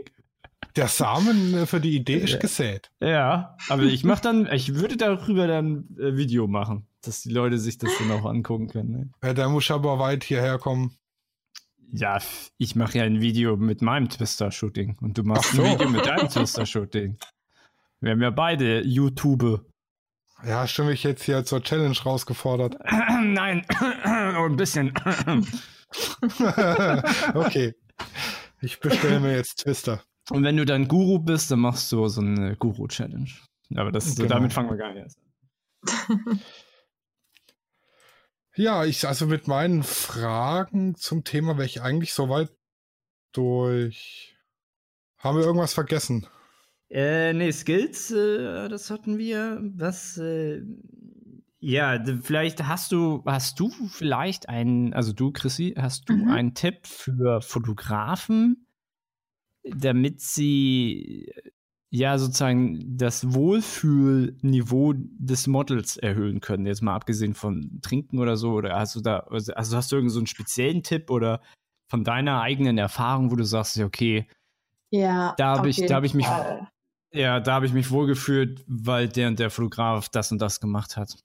Der Samen äh, für die Idee ist gesät. Ja, aber ich mache dann, ich würde darüber dann äh, Video machen, dass die Leute sich das dann auch angucken können. Ne? Äh, der muss aber weit hierher kommen. Ja, ich mache ja ein Video mit meinem Twister-Shooting und du machst Ach so. ein Video mit deinem Twister-Shooting. Wir haben ja beide YouTube. Ja, stimme ich jetzt hier zur Challenge rausgefordert. <clears throat> Nein, <clears throat> oh, ein bisschen. <laughs> okay. Ich bestelle mir jetzt Twister. Und wenn du dann Guru bist, dann machst du so eine Guru-Challenge. Aber das, Genau. damit fangen wir gar nicht erst an. <laughs> Ja, ich, also mit meinen Fragen zum Thema wäre ich eigentlich soweit durch. Haben wir irgendwas vergessen? Äh, nee, Skills, äh, das hatten wir. Was, äh, ja, vielleicht hast du, hast du vielleicht einen, also du, Chrissy, hast du mhm. einen Tipp für Fotografen, damit sie ja sozusagen das Wohlfühlniveau des Models erhöhen können. Jetzt mal abgesehen von Trinken oder so. Oder hast du da, also hast du irgendeinen so einen speziellen Tipp oder von deiner eigenen Erfahrung, wo du sagst, okay, ja, da habe ich, da habe ich mich, ja, da habe ich mich wohlgefühlt, weil der und der Fotograf das und das gemacht hat.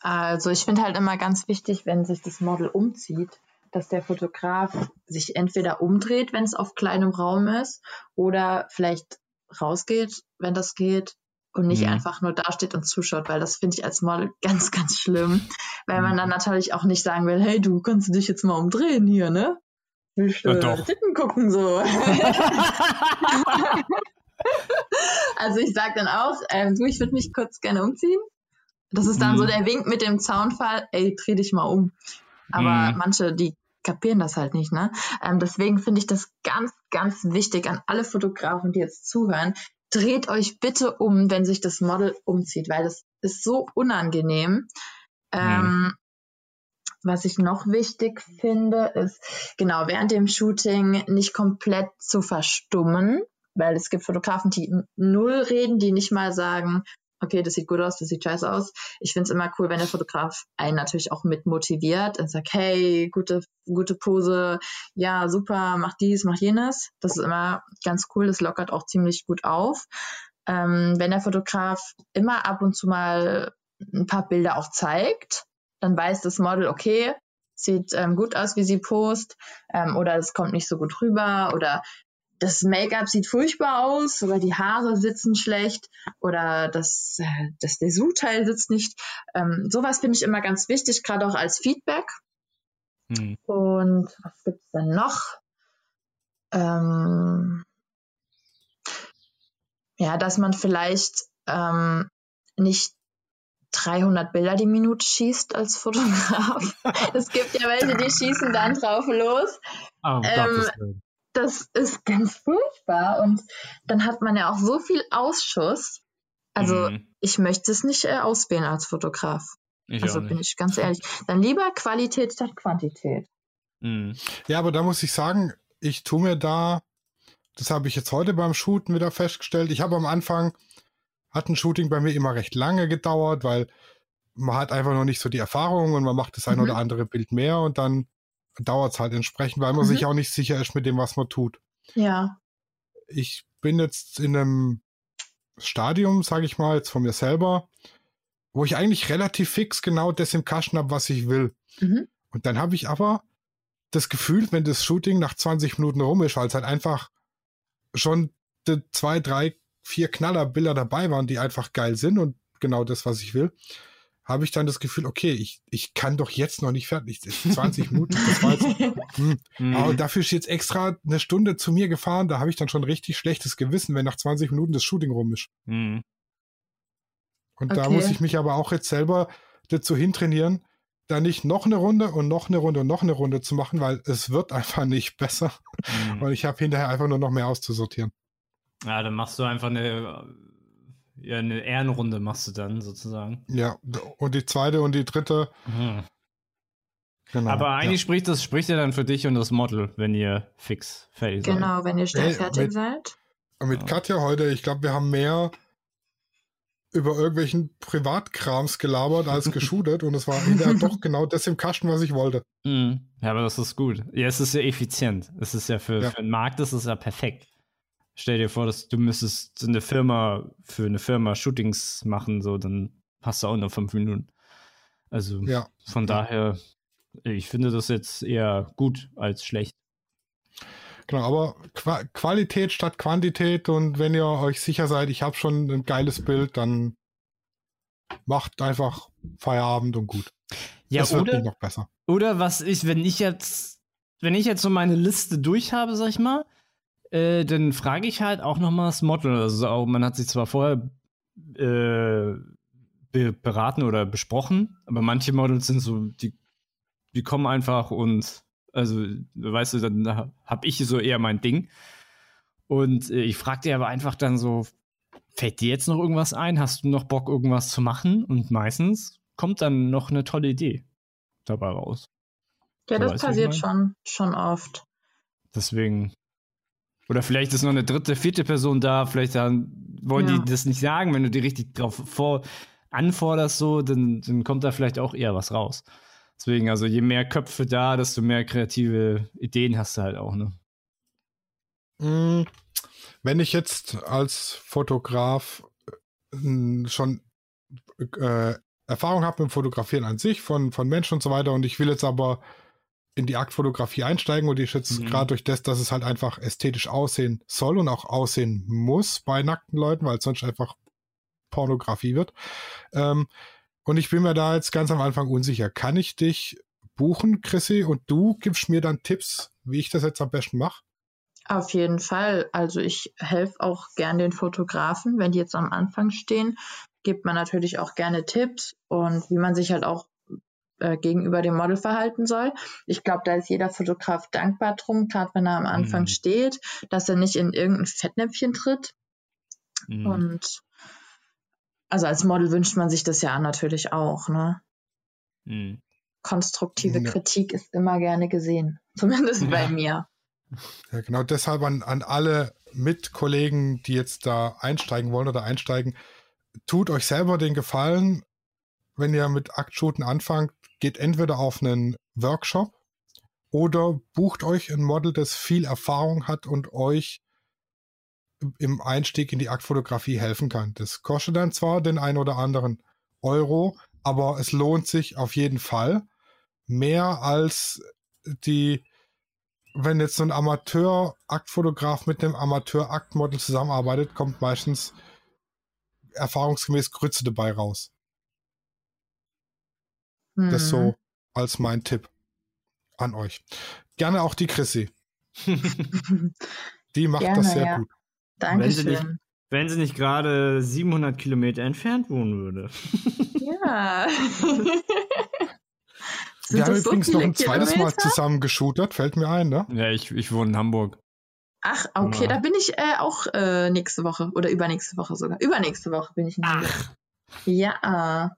Also ich finde halt immer ganz wichtig, wenn sich das Model umzieht, dass der Fotograf sich entweder umdreht, wenn es auf kleinem Raum ist, oder vielleicht rausgeht, wenn das geht, und nicht mhm. einfach nur dasteht und zuschaut, weil das finde ich als Model <laughs> ganz, ganz schlimm. Weil man dann mhm. natürlich auch nicht sagen will, hey, du kannst dich jetzt mal umdrehen hier, ne? Willst du ja, Titten gucken so? <laughs> also ich sage dann auch, ähm, du, ich würde mich kurz gerne umziehen. Das ist dann mhm. so der Wink mit dem Zaunfall, ey, dreh dich mal um. Aber mhm. manche, die kapieren das halt nicht, ne? Ähm, deswegen finde ich das ganz, ganz wichtig an alle Fotografen, die jetzt zuhören. Dreht euch bitte um, wenn sich das Model umzieht, weil das ist so unangenehm. Mhm. Ähm, was ich noch wichtig finde, ist genau während dem Shooting nicht komplett zu verstummen, weil es gibt Fotografen, die null reden, die nicht mal sagen, okay, das sieht gut aus, das sieht scheiße aus. Ich finde es immer cool, wenn der Fotograf einen natürlich auch mit motiviert und sagt, hey, gute, gute Pose, ja, super, mach dies, mach jenes. Das ist immer ganz cool, das lockert auch ziemlich gut auf. Ähm, wenn der Fotograf immer ab und zu mal ein paar Bilder auch zeigt, dann weiß das Model, okay, sieht ähm, gut aus, wie sie post, ähm, oder es kommt nicht so gut rüber, oder das Make-up sieht furchtbar aus, sogar die Haare sitzen schlecht oder das, äh, das Dessous-Teil sitzt nicht. Ähm, sowas finde ich immer ganz wichtig, gerade auch als Feedback. Hm. Und was gibt es denn noch? Ähm, ja, dass man vielleicht ähm, nicht 300 Bilder die Minute schießt als Fotograf. <laughs> es gibt ja welche, die schießen dann drauf los. Oh, ähm, das ist ganz furchtbar. Und dann hat man ja auch so viel Ausschuss. Also mhm. ich möchte es nicht äh, auswählen als Fotograf. Ich also bin ich ganz ehrlich. Dann lieber Qualität statt Quantität. Mhm. Ja, aber da muss ich sagen, ich tue mir da, das habe ich jetzt heute beim Shooten wieder festgestellt. Ich habe am Anfang, hat ein Shooting bei mir immer recht lange gedauert, weil man hat einfach noch nicht so die Erfahrung und man macht das ein mhm. oder andere Bild mehr und dann dauert es halt entsprechend, weil man mhm. sich auch nicht sicher ist mit dem, was man tut. Ja. Ich bin jetzt in einem Stadium, sage ich mal, jetzt von mir selber, wo ich eigentlich relativ fix genau das im Kasten habe, was ich will. Mhm. Und dann habe ich aber das Gefühl, wenn das Shooting nach 20 Minuten rum ist, weil es halt einfach schon zwei, drei, vier Knallerbilder dabei waren, die einfach geil sind und genau das, was ich will, habe ich dann das Gefühl, okay, ich, ich kann doch jetzt noch nicht fertig. 20 Minuten, das war jetzt, <laughs> hm. Mhm. Aber dafür ist jetzt extra eine Stunde zu mir gefahren, da habe ich dann schon richtig schlechtes Gewissen, wenn nach 20 Minuten das Shooting rum ist. Mhm. Und okay. da muss ich mich aber auch jetzt selber dazu hintrainieren, da nicht noch eine Runde und noch eine Runde und noch eine Runde zu machen, weil es wird einfach nicht besser. Mhm. Und ich habe hinterher einfach nur noch mehr auszusortieren. Ja, dann machst du einfach eine ja, eine Ehrenrunde machst du dann sozusagen. Ja, und die zweite und die dritte. Mhm. Genau, Aber eigentlich ja. spricht das spricht ja dann für dich und das Model, wenn ihr fix fertig seid. Genau, wenn ihr schnell hey, fertig mit, seid. Mit ja. Katja heute, ich glaube, wir haben mehr über irgendwelchen Privatkrams gelabert als geshootet und es war hinterher <laughs> doch genau das im Kasten, was ich wollte. Mhm. Ja, aber das ist gut. Ja, es ist ja effizient. Es ist ja für, ja. für den Markt, das ist ja perfekt stell dir vor, dass du müsstest eine Firma für eine Firma Shootings machen, so, dann hast du auch nur fünf Minuten. Also ja. von daher, ich finde das jetzt eher gut als schlecht. Genau, aber Qua Qualität statt Quantität und wenn ihr euch sicher seid, ich habe schon ein geiles Bild, dann macht einfach Feierabend und gut. Ja, das oder, wird noch besser. Oder was ich, wenn ich jetzt, wenn ich jetzt so meine Liste durch habe, sag ich mal, äh, dann frage ich halt auch nochmal das Model. Also auch, man hat sich zwar vorher äh, be beraten oder besprochen, aber manche Models sind so, die, die kommen einfach und also, weißt du, dann habe ich so eher mein Ding. Und äh, ich fragte aber einfach dann so, fällt dir jetzt noch irgendwas ein? Hast du noch Bock, irgendwas zu machen? Und meistens kommt dann noch eine tolle Idee dabei raus. Ja, so, das passiert schon, schon oft. Deswegen. Oder vielleicht ist noch eine dritte, vierte Person da, vielleicht dann wollen ja. die das nicht sagen, wenn du die richtig drauf vor anforderst, so, dann, dann kommt da vielleicht auch eher was raus. Deswegen, also je mehr Köpfe da, desto mehr kreative Ideen hast du halt auch, ne? Mm, wenn ich jetzt als Fotograf äh, schon äh, Erfahrung habe mit dem Fotografieren an sich von, von Menschen und so weiter und ich will jetzt aber in die Aktfotografie einsteigen und ich jetzt mhm. gerade durch das, dass es halt einfach ästhetisch aussehen soll und auch aussehen muss bei nackten Leuten, weil es sonst einfach Pornografie wird. Ähm, und ich bin mir da jetzt ganz am Anfang unsicher. Kann ich dich buchen, Chrissy, und du gibst mir dann Tipps, wie ich das jetzt am besten mache? Auf jeden Fall. Also ich helfe auch gern den Fotografen, wenn die jetzt am Anfang stehen, gibt man natürlich auch gerne Tipps und wie man sich halt auch äh, gegenüber dem Model verhalten soll. Ich glaube, da ist jeder Fotograf dankbar drum, gerade wenn er am Anfang mhm. steht, dass er nicht in irgendein Fettnäpfchen tritt. Mhm. Und also als Model wünscht man sich das ja natürlich auch, ne? Mhm. Konstruktive ja. Kritik ist immer gerne gesehen. <laughs> Zumindest ja. bei mir. Ja, genau deshalb an, an alle Mitkollegen, die jetzt da einsteigen wollen oder einsteigen, tut euch selber den Gefallen, wenn ihr mit Aktshooten anfangt, geht entweder auf einen Workshop oder bucht euch ein Model, das viel Erfahrung hat und euch im Einstieg in die Aktfotografie helfen kann. Das kostet dann zwar den ein oder anderen Euro, aber es lohnt sich auf jeden Fall mehr als die, wenn jetzt so ein Amateur-Aktfotograf mit einem Amateur-Aktmodel zusammenarbeitet, kommt meistens erfahrungsgemäß Grütze dabei raus. Mhm. Das so als mein Tipp an euch. Gerne auch die Chrissy. <laughs> die macht Gerne, das sehr ja. gut. Dankeschön. Wenn sie nicht, wenn sie nicht gerade 700 Kilometer entfernt wohnen würde. Ja. <laughs> Wir haben so übrigens noch ein zweites Kilometer? Mal zusammen geshootet, fällt mir ein, ne? Ja, ich, ich wohne in Hamburg. Ach, okay, ja. da bin ich äh, auch äh, nächste Woche oder übernächste Woche sogar. Übernächste Woche bin ich in Hamburg. Ach. Ja.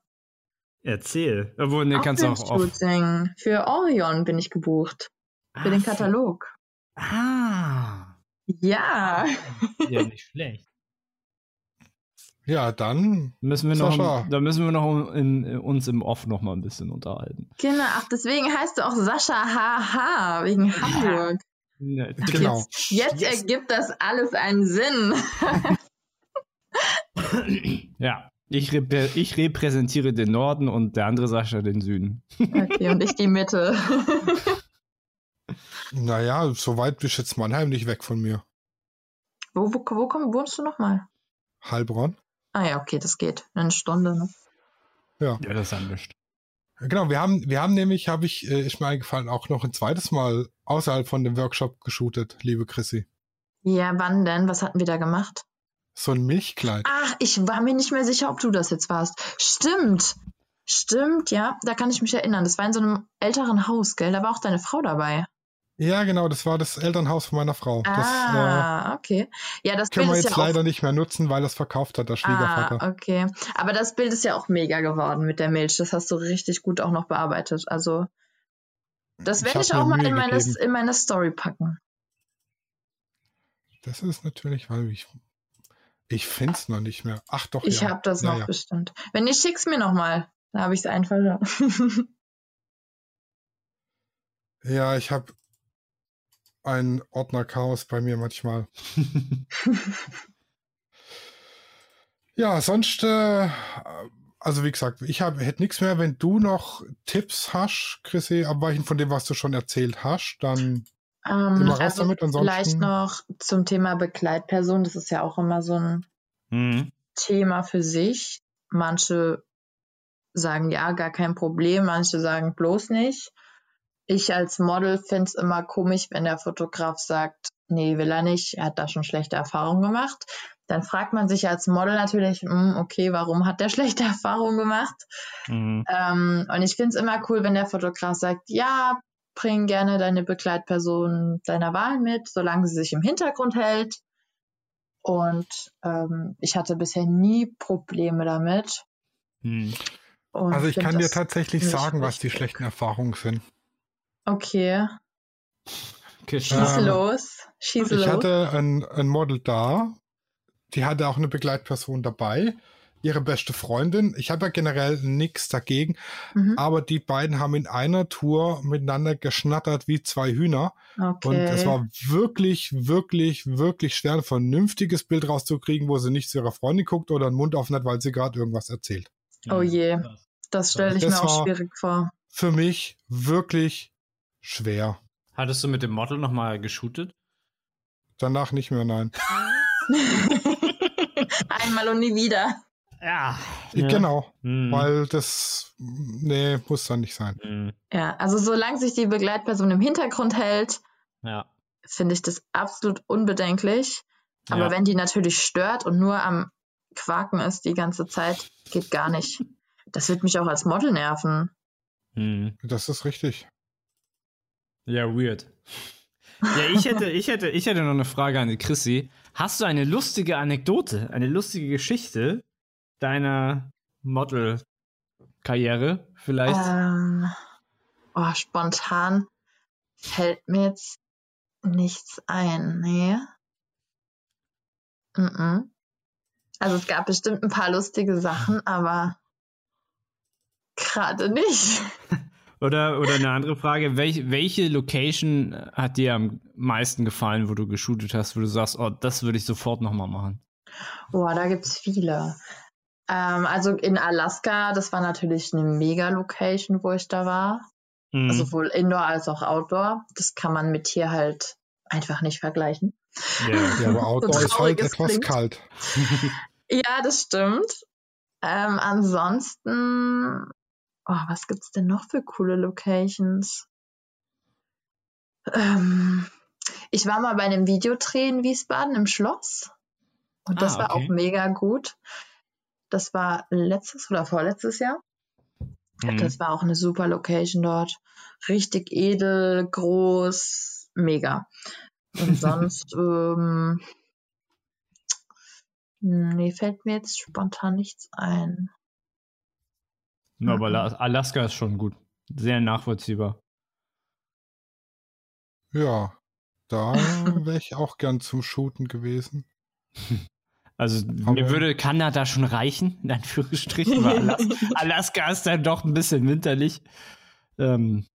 Erzähl. Obwohl, ne, kannst du auch Shooting. Für Orion bin ich gebucht. Für ah, den Katalog. Ah. Ja. Ja, <laughs> nicht schlecht. Ja, dann müssen wir noch, da müssen wir noch in, in, uns im Off noch mal ein bisschen unterhalten. Genau, ach, deswegen heißt du auch Sascha HH wegen Hamburg. Ne, genau. Jetzt, jetzt yes. ergibt das alles einen Sinn. <laughs> <laughs> ja, ich, reprä ich, repräsentiere den Norden und der andere Sascha den Süden. okay, und ich die Mitte. <laughs> naja, so weit bist jetzt Mannheim nicht weg von mir. Wo, wo, wo komm, wohnst du nochmal? Heilbronn. Ah ja, okay, das geht. Eine Stunde, ne? Ja. Ja, das ist anders. Genau, wir haben, wir haben nämlich, habe ich, äh, ist mir eingefallen, auch noch ein zweites Mal außerhalb von dem Workshop geshootet, liebe Chrissy. Ja, wann denn? Was hatten wir da gemacht? So ein Milchkleid. Ach, ich war mir nicht mehr sicher, ob du das jetzt warst. Stimmt. Stimmt, ja, da kann ich mich erinnern. Das war in so einem älteren Haus, gell? Da war auch deine Frau dabei. Ja, genau, das war das Elternhaus von meiner Frau. Ah, das, äh, okay. Ja, das können Bild wir jetzt ja leider nicht mehr nutzen, weil das verkauft hat, der Schwiegervater. Ah, okay. Aber das Bild ist ja auch mega geworden mit der Milch. Das hast du richtig gut auch noch bearbeitet. Also, das werde ich, ich auch mal in meine, in meine Story packen. Das ist natürlich, weil ich. Ich finde es noch nicht mehr. Ach doch. Ich ja. habe das ja, noch bestimmt. Wenn nicht, schick's mir noch mal. Da habe ich es einfach. <laughs> ja, ich habe ein Ordner-Chaos bei mir manchmal. <laughs> <laughs> ja, sonst, äh, also wie gesagt, ich hab, hätte nichts mehr. Wenn du noch Tipps hast, Chrissy, abweichend von dem, was du schon erzählt hast, dann ähm, immer raus also damit. Ansonsten... Vielleicht noch zum Thema Begleitperson. Das ist ja auch immer so ein mhm. Thema für sich. Manche sagen ja, gar kein Problem. Manche sagen bloß nicht ich als Model finde es immer komisch, wenn der Fotograf sagt, nee, will er nicht, er hat da schon schlechte Erfahrungen gemacht. dann fragt man sich als Model natürlich, hm, okay, warum hat der <laughs> schlechte Erfahrungen gemacht? Mhm. Ähm, und ich finde es immer cool, wenn der Fotograf sagt, ja, bring gerne deine Begleitperson deiner Wahl mit, solange sie sich im Hintergrund hält. Und ähm, ich hatte bisher nie Probleme damit. Und Also ich kann dir tatsächlich sagen, was die schlechten Erfahrungen sind. Okay, Okay, schieß Ähm, los. Schieß los. Ich hatte ein, ein Model da, die hatte auch eine Begleitperson dabei, ihre beste Freundin. Ich habe ja generell nichts dagegen, mhm. aber die beiden haben in einer Tour miteinander geschnattert wie zwei Hühner. Okay. Und es war wirklich, wirklich, wirklich schwer, ein vernünftiges Bild rauszukriegen, wo sie nicht zu ihrer Freundin guckt oder den Mund offen hat, weil sie gerade irgendwas erzählt. Oh je. Das stelle ich das mir auch schwierig vor. Für mich wirklich schwer. Hattest du mit dem Model nochmal geshootet? Danach nicht mehr, nein. <laughs> <laughs> Einmal und nie wieder. Ja. Genau, Mhm. weil das, nee, muss dann nicht sein. Mhm. Ja, also solange sich die Begleitperson im Hintergrund hält, Ja. finde ich das absolut unbedenklich. Aber ja. wenn die natürlich stört und nur am Quaken ist die ganze Zeit, geht gar nicht. Das wird mich auch als Model nerven. Mhm. Das ist richtig. Ja, weird. Ja, ich hätte, ich hätte, ich hätte noch eine Frage an die Chrissy. Hast du eine lustige Anekdote, eine lustige Geschichte deiner Model-Karriere vielleicht? Ähm, oh, spontan fällt mir jetzt nichts ein. Nee. Mhm. Also es gab bestimmt ein paar lustige Sachen, <laughs> aber gerade nicht. <laughs> Oder, oder eine andere Frage, welch, welche Location hat dir am meisten gefallen, wo du geshootet hast, wo du sagst, oh, das würde ich sofort nochmal machen? Boah, da gibt's viele. Ähm, also in Alaska, das war natürlich eine Mega-Location, wo ich da war. Mhm. Also sowohl Indoor als auch Outdoor. Das kann man mit hier halt einfach nicht vergleichen. ja. Ja, aber <laughs> Outdoor ist halt etwas klingt. kalt. <laughs> <laughs> Ja, das stimmt. Ähm, ansonsten, oh, was gibt's denn noch für coole Locations? Ähm, ich war mal bei einem Videodreh in Wiesbaden im Schloss. Und das Ah, war okay. auch mega gut. Das war letztes oder vorletztes Jahr. Mhm. Das war auch eine super Location dort. Richtig edel, groß, mega. Und <laughs> sonst, ähm, nee, fällt mir jetzt spontan nichts ein. Ja, aber La- Alaska ist schon gut. Sehr nachvollziehbar. Ja, da <laughs> wäre ich auch gern zum Shooten gewesen. <laughs> Also Aber- mir würde Kanada schon reichen, in Anführungsstrichen, weil Alas <laughs> Alaska ist dann doch ein bisschen winterlich. Ähm,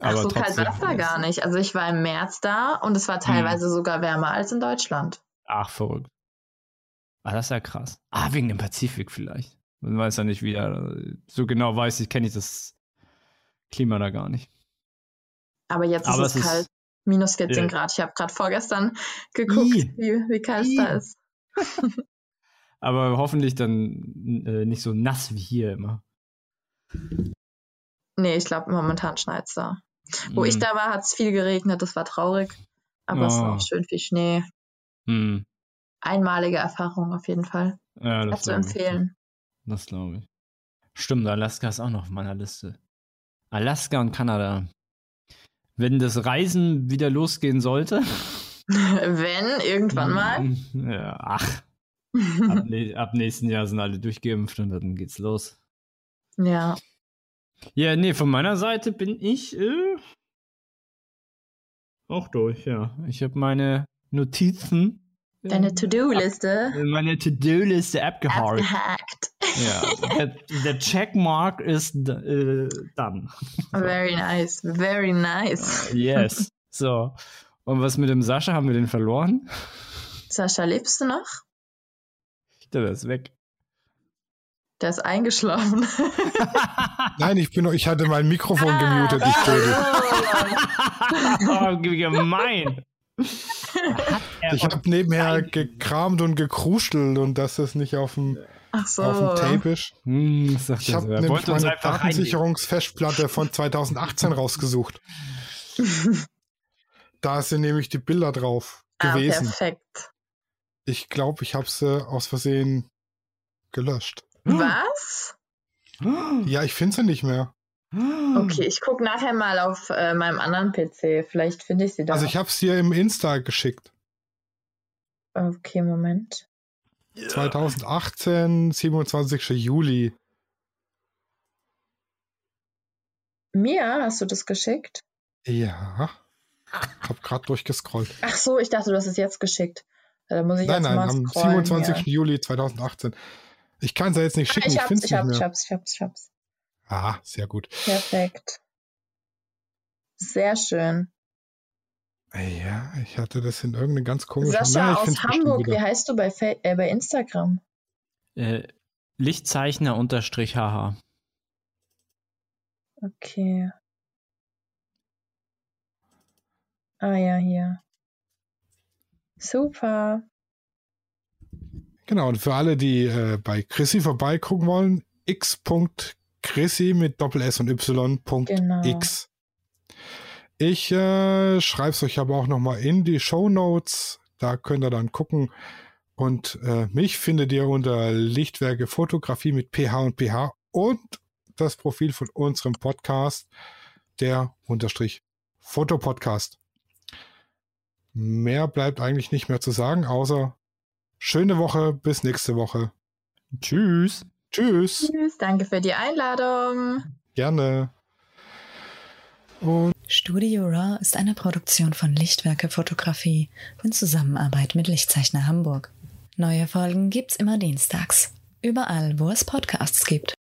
Ach, aber so kalt war es da gar nicht. Also ich war im März da und es war teilweise Hm. sogar wärmer als in Deutschland. Ach, verrückt. Ah, das ist ja krass. Ah, wegen dem Pazifik vielleicht. Man weiß ja nicht, wie er so genau weiß, ich kenne ich das Klima da gar nicht. Aber jetzt Aber ist es es ist- kalt. Minus 14 Ja. Grad. Ich habe gerade vorgestern geguckt, wie, wie kalt es da ist. <laughs> Aber hoffentlich dann äh, nicht so nass wie hier immer. Nee, ich glaube, momentan schneit es da. Wo ich Mm, da war, hat es viel geregnet. Das war traurig. Aber es war Oh. auch schön viel Schnee. mm. Einmalige Erfahrung auf jeden Fall. Ja, das zu glaub ich. empfehlen. Das glaube ich. Stimmt, Alaska ist auch noch auf meiner Liste. Alaska und Kanada. Wenn das Reisen wieder losgehen sollte. <laughs> Wenn, irgendwann mal. <laughs> Ja, ach, ab, ne ab nächsten Jahr sind alle durchgeimpft und dann geht's los. ja. Ja, nee, von meiner Seite bin ich äh, auch durch, ja. Ich habe meine Notizen. Deine äh, To-Do-Liste. ab- Meine To-Do-Liste abgehakt. Abgehakt. Ja, der, Checkmark ist äh, done. Very nice. Very nice. Yes. So. Und was mit dem Sascha? Haben wir den verloren? Sascha, lebst du noch? Der ist weg. Der ist eingeschlafen. <laughs> Nein, ich bin, ich hatte mein Mikrofon gemutet, ich Dödel. <laughs> oh, wie gemein. <laughs> Ich habe nebenher gekramt und gekruschelt und dass das nicht auf dem, so. auf dem Tape ist. Hm, Ich habe nämlich meine. Datensicherungsfestplatte von 2018 rausgesucht. Da sind nämlich die Bilder drauf ah, gewesen. perfekt. Ich glaube, ich habe sie aus Versehen gelöscht. Was? <gasps> Ja, ich finde sie nicht mehr. <gasps> Okay, ich gucke nachher mal auf äh, meinem anderen PC. Vielleicht finde ich sie da. Also ich habe es dir im Insta geschickt. Okay, Moment. 2018, 27. Juli. Mir hast du das geschickt? Ja. Hab gerade durchgescrollt. Ach so, ich dachte, du hast es jetzt geschickt. Da muss ich Nein, jetzt nein, mal am scrollen 27. hier. Juli 2018. Ich kann es ja jetzt nicht Ah, schicken, ich ich, hab's, finde es ich nicht hab's, ich mehr. hab's, ich hab's, ich hab's. Ah, sehr gut. Perfekt. Sehr schön. Ja, ich hatte das in irgendeine ganz komische... Sascha Na, ich aus Hamburg, wie heißt du bei, Fa äh, bei Instagram? Äh, Lichtzeichner unterstrich haha. Okay. Ah ja, hier. Super. Genau, und für alle, die äh, bei Chrissy vorbeigucken wollen, x.chrissy mit Doppel S und Y. Punkt Genau. X. Ich äh, schreibe es euch aber auch nochmal in die Show Notes. Da könnt ihr dann gucken. Und äh, mich findet ihr unter Lichtwerke Fotografie mit PH und PH und das Profil von unserem Podcast, der Unterstrich Fotopodcast. Mehr bleibt eigentlich nicht mehr zu sagen, außer schöne Woche, bis nächste Woche. Tschüss. Tschüss, Tschüss, danke für die Einladung. gerne. Und Studio Raw ist eine Produktion von Lichtwerke Fotografie in Zusammenarbeit mit Lichtzeichner Hamburg. Neue Folgen gibt's immer dienstags. Überall, wo es Podcasts gibt.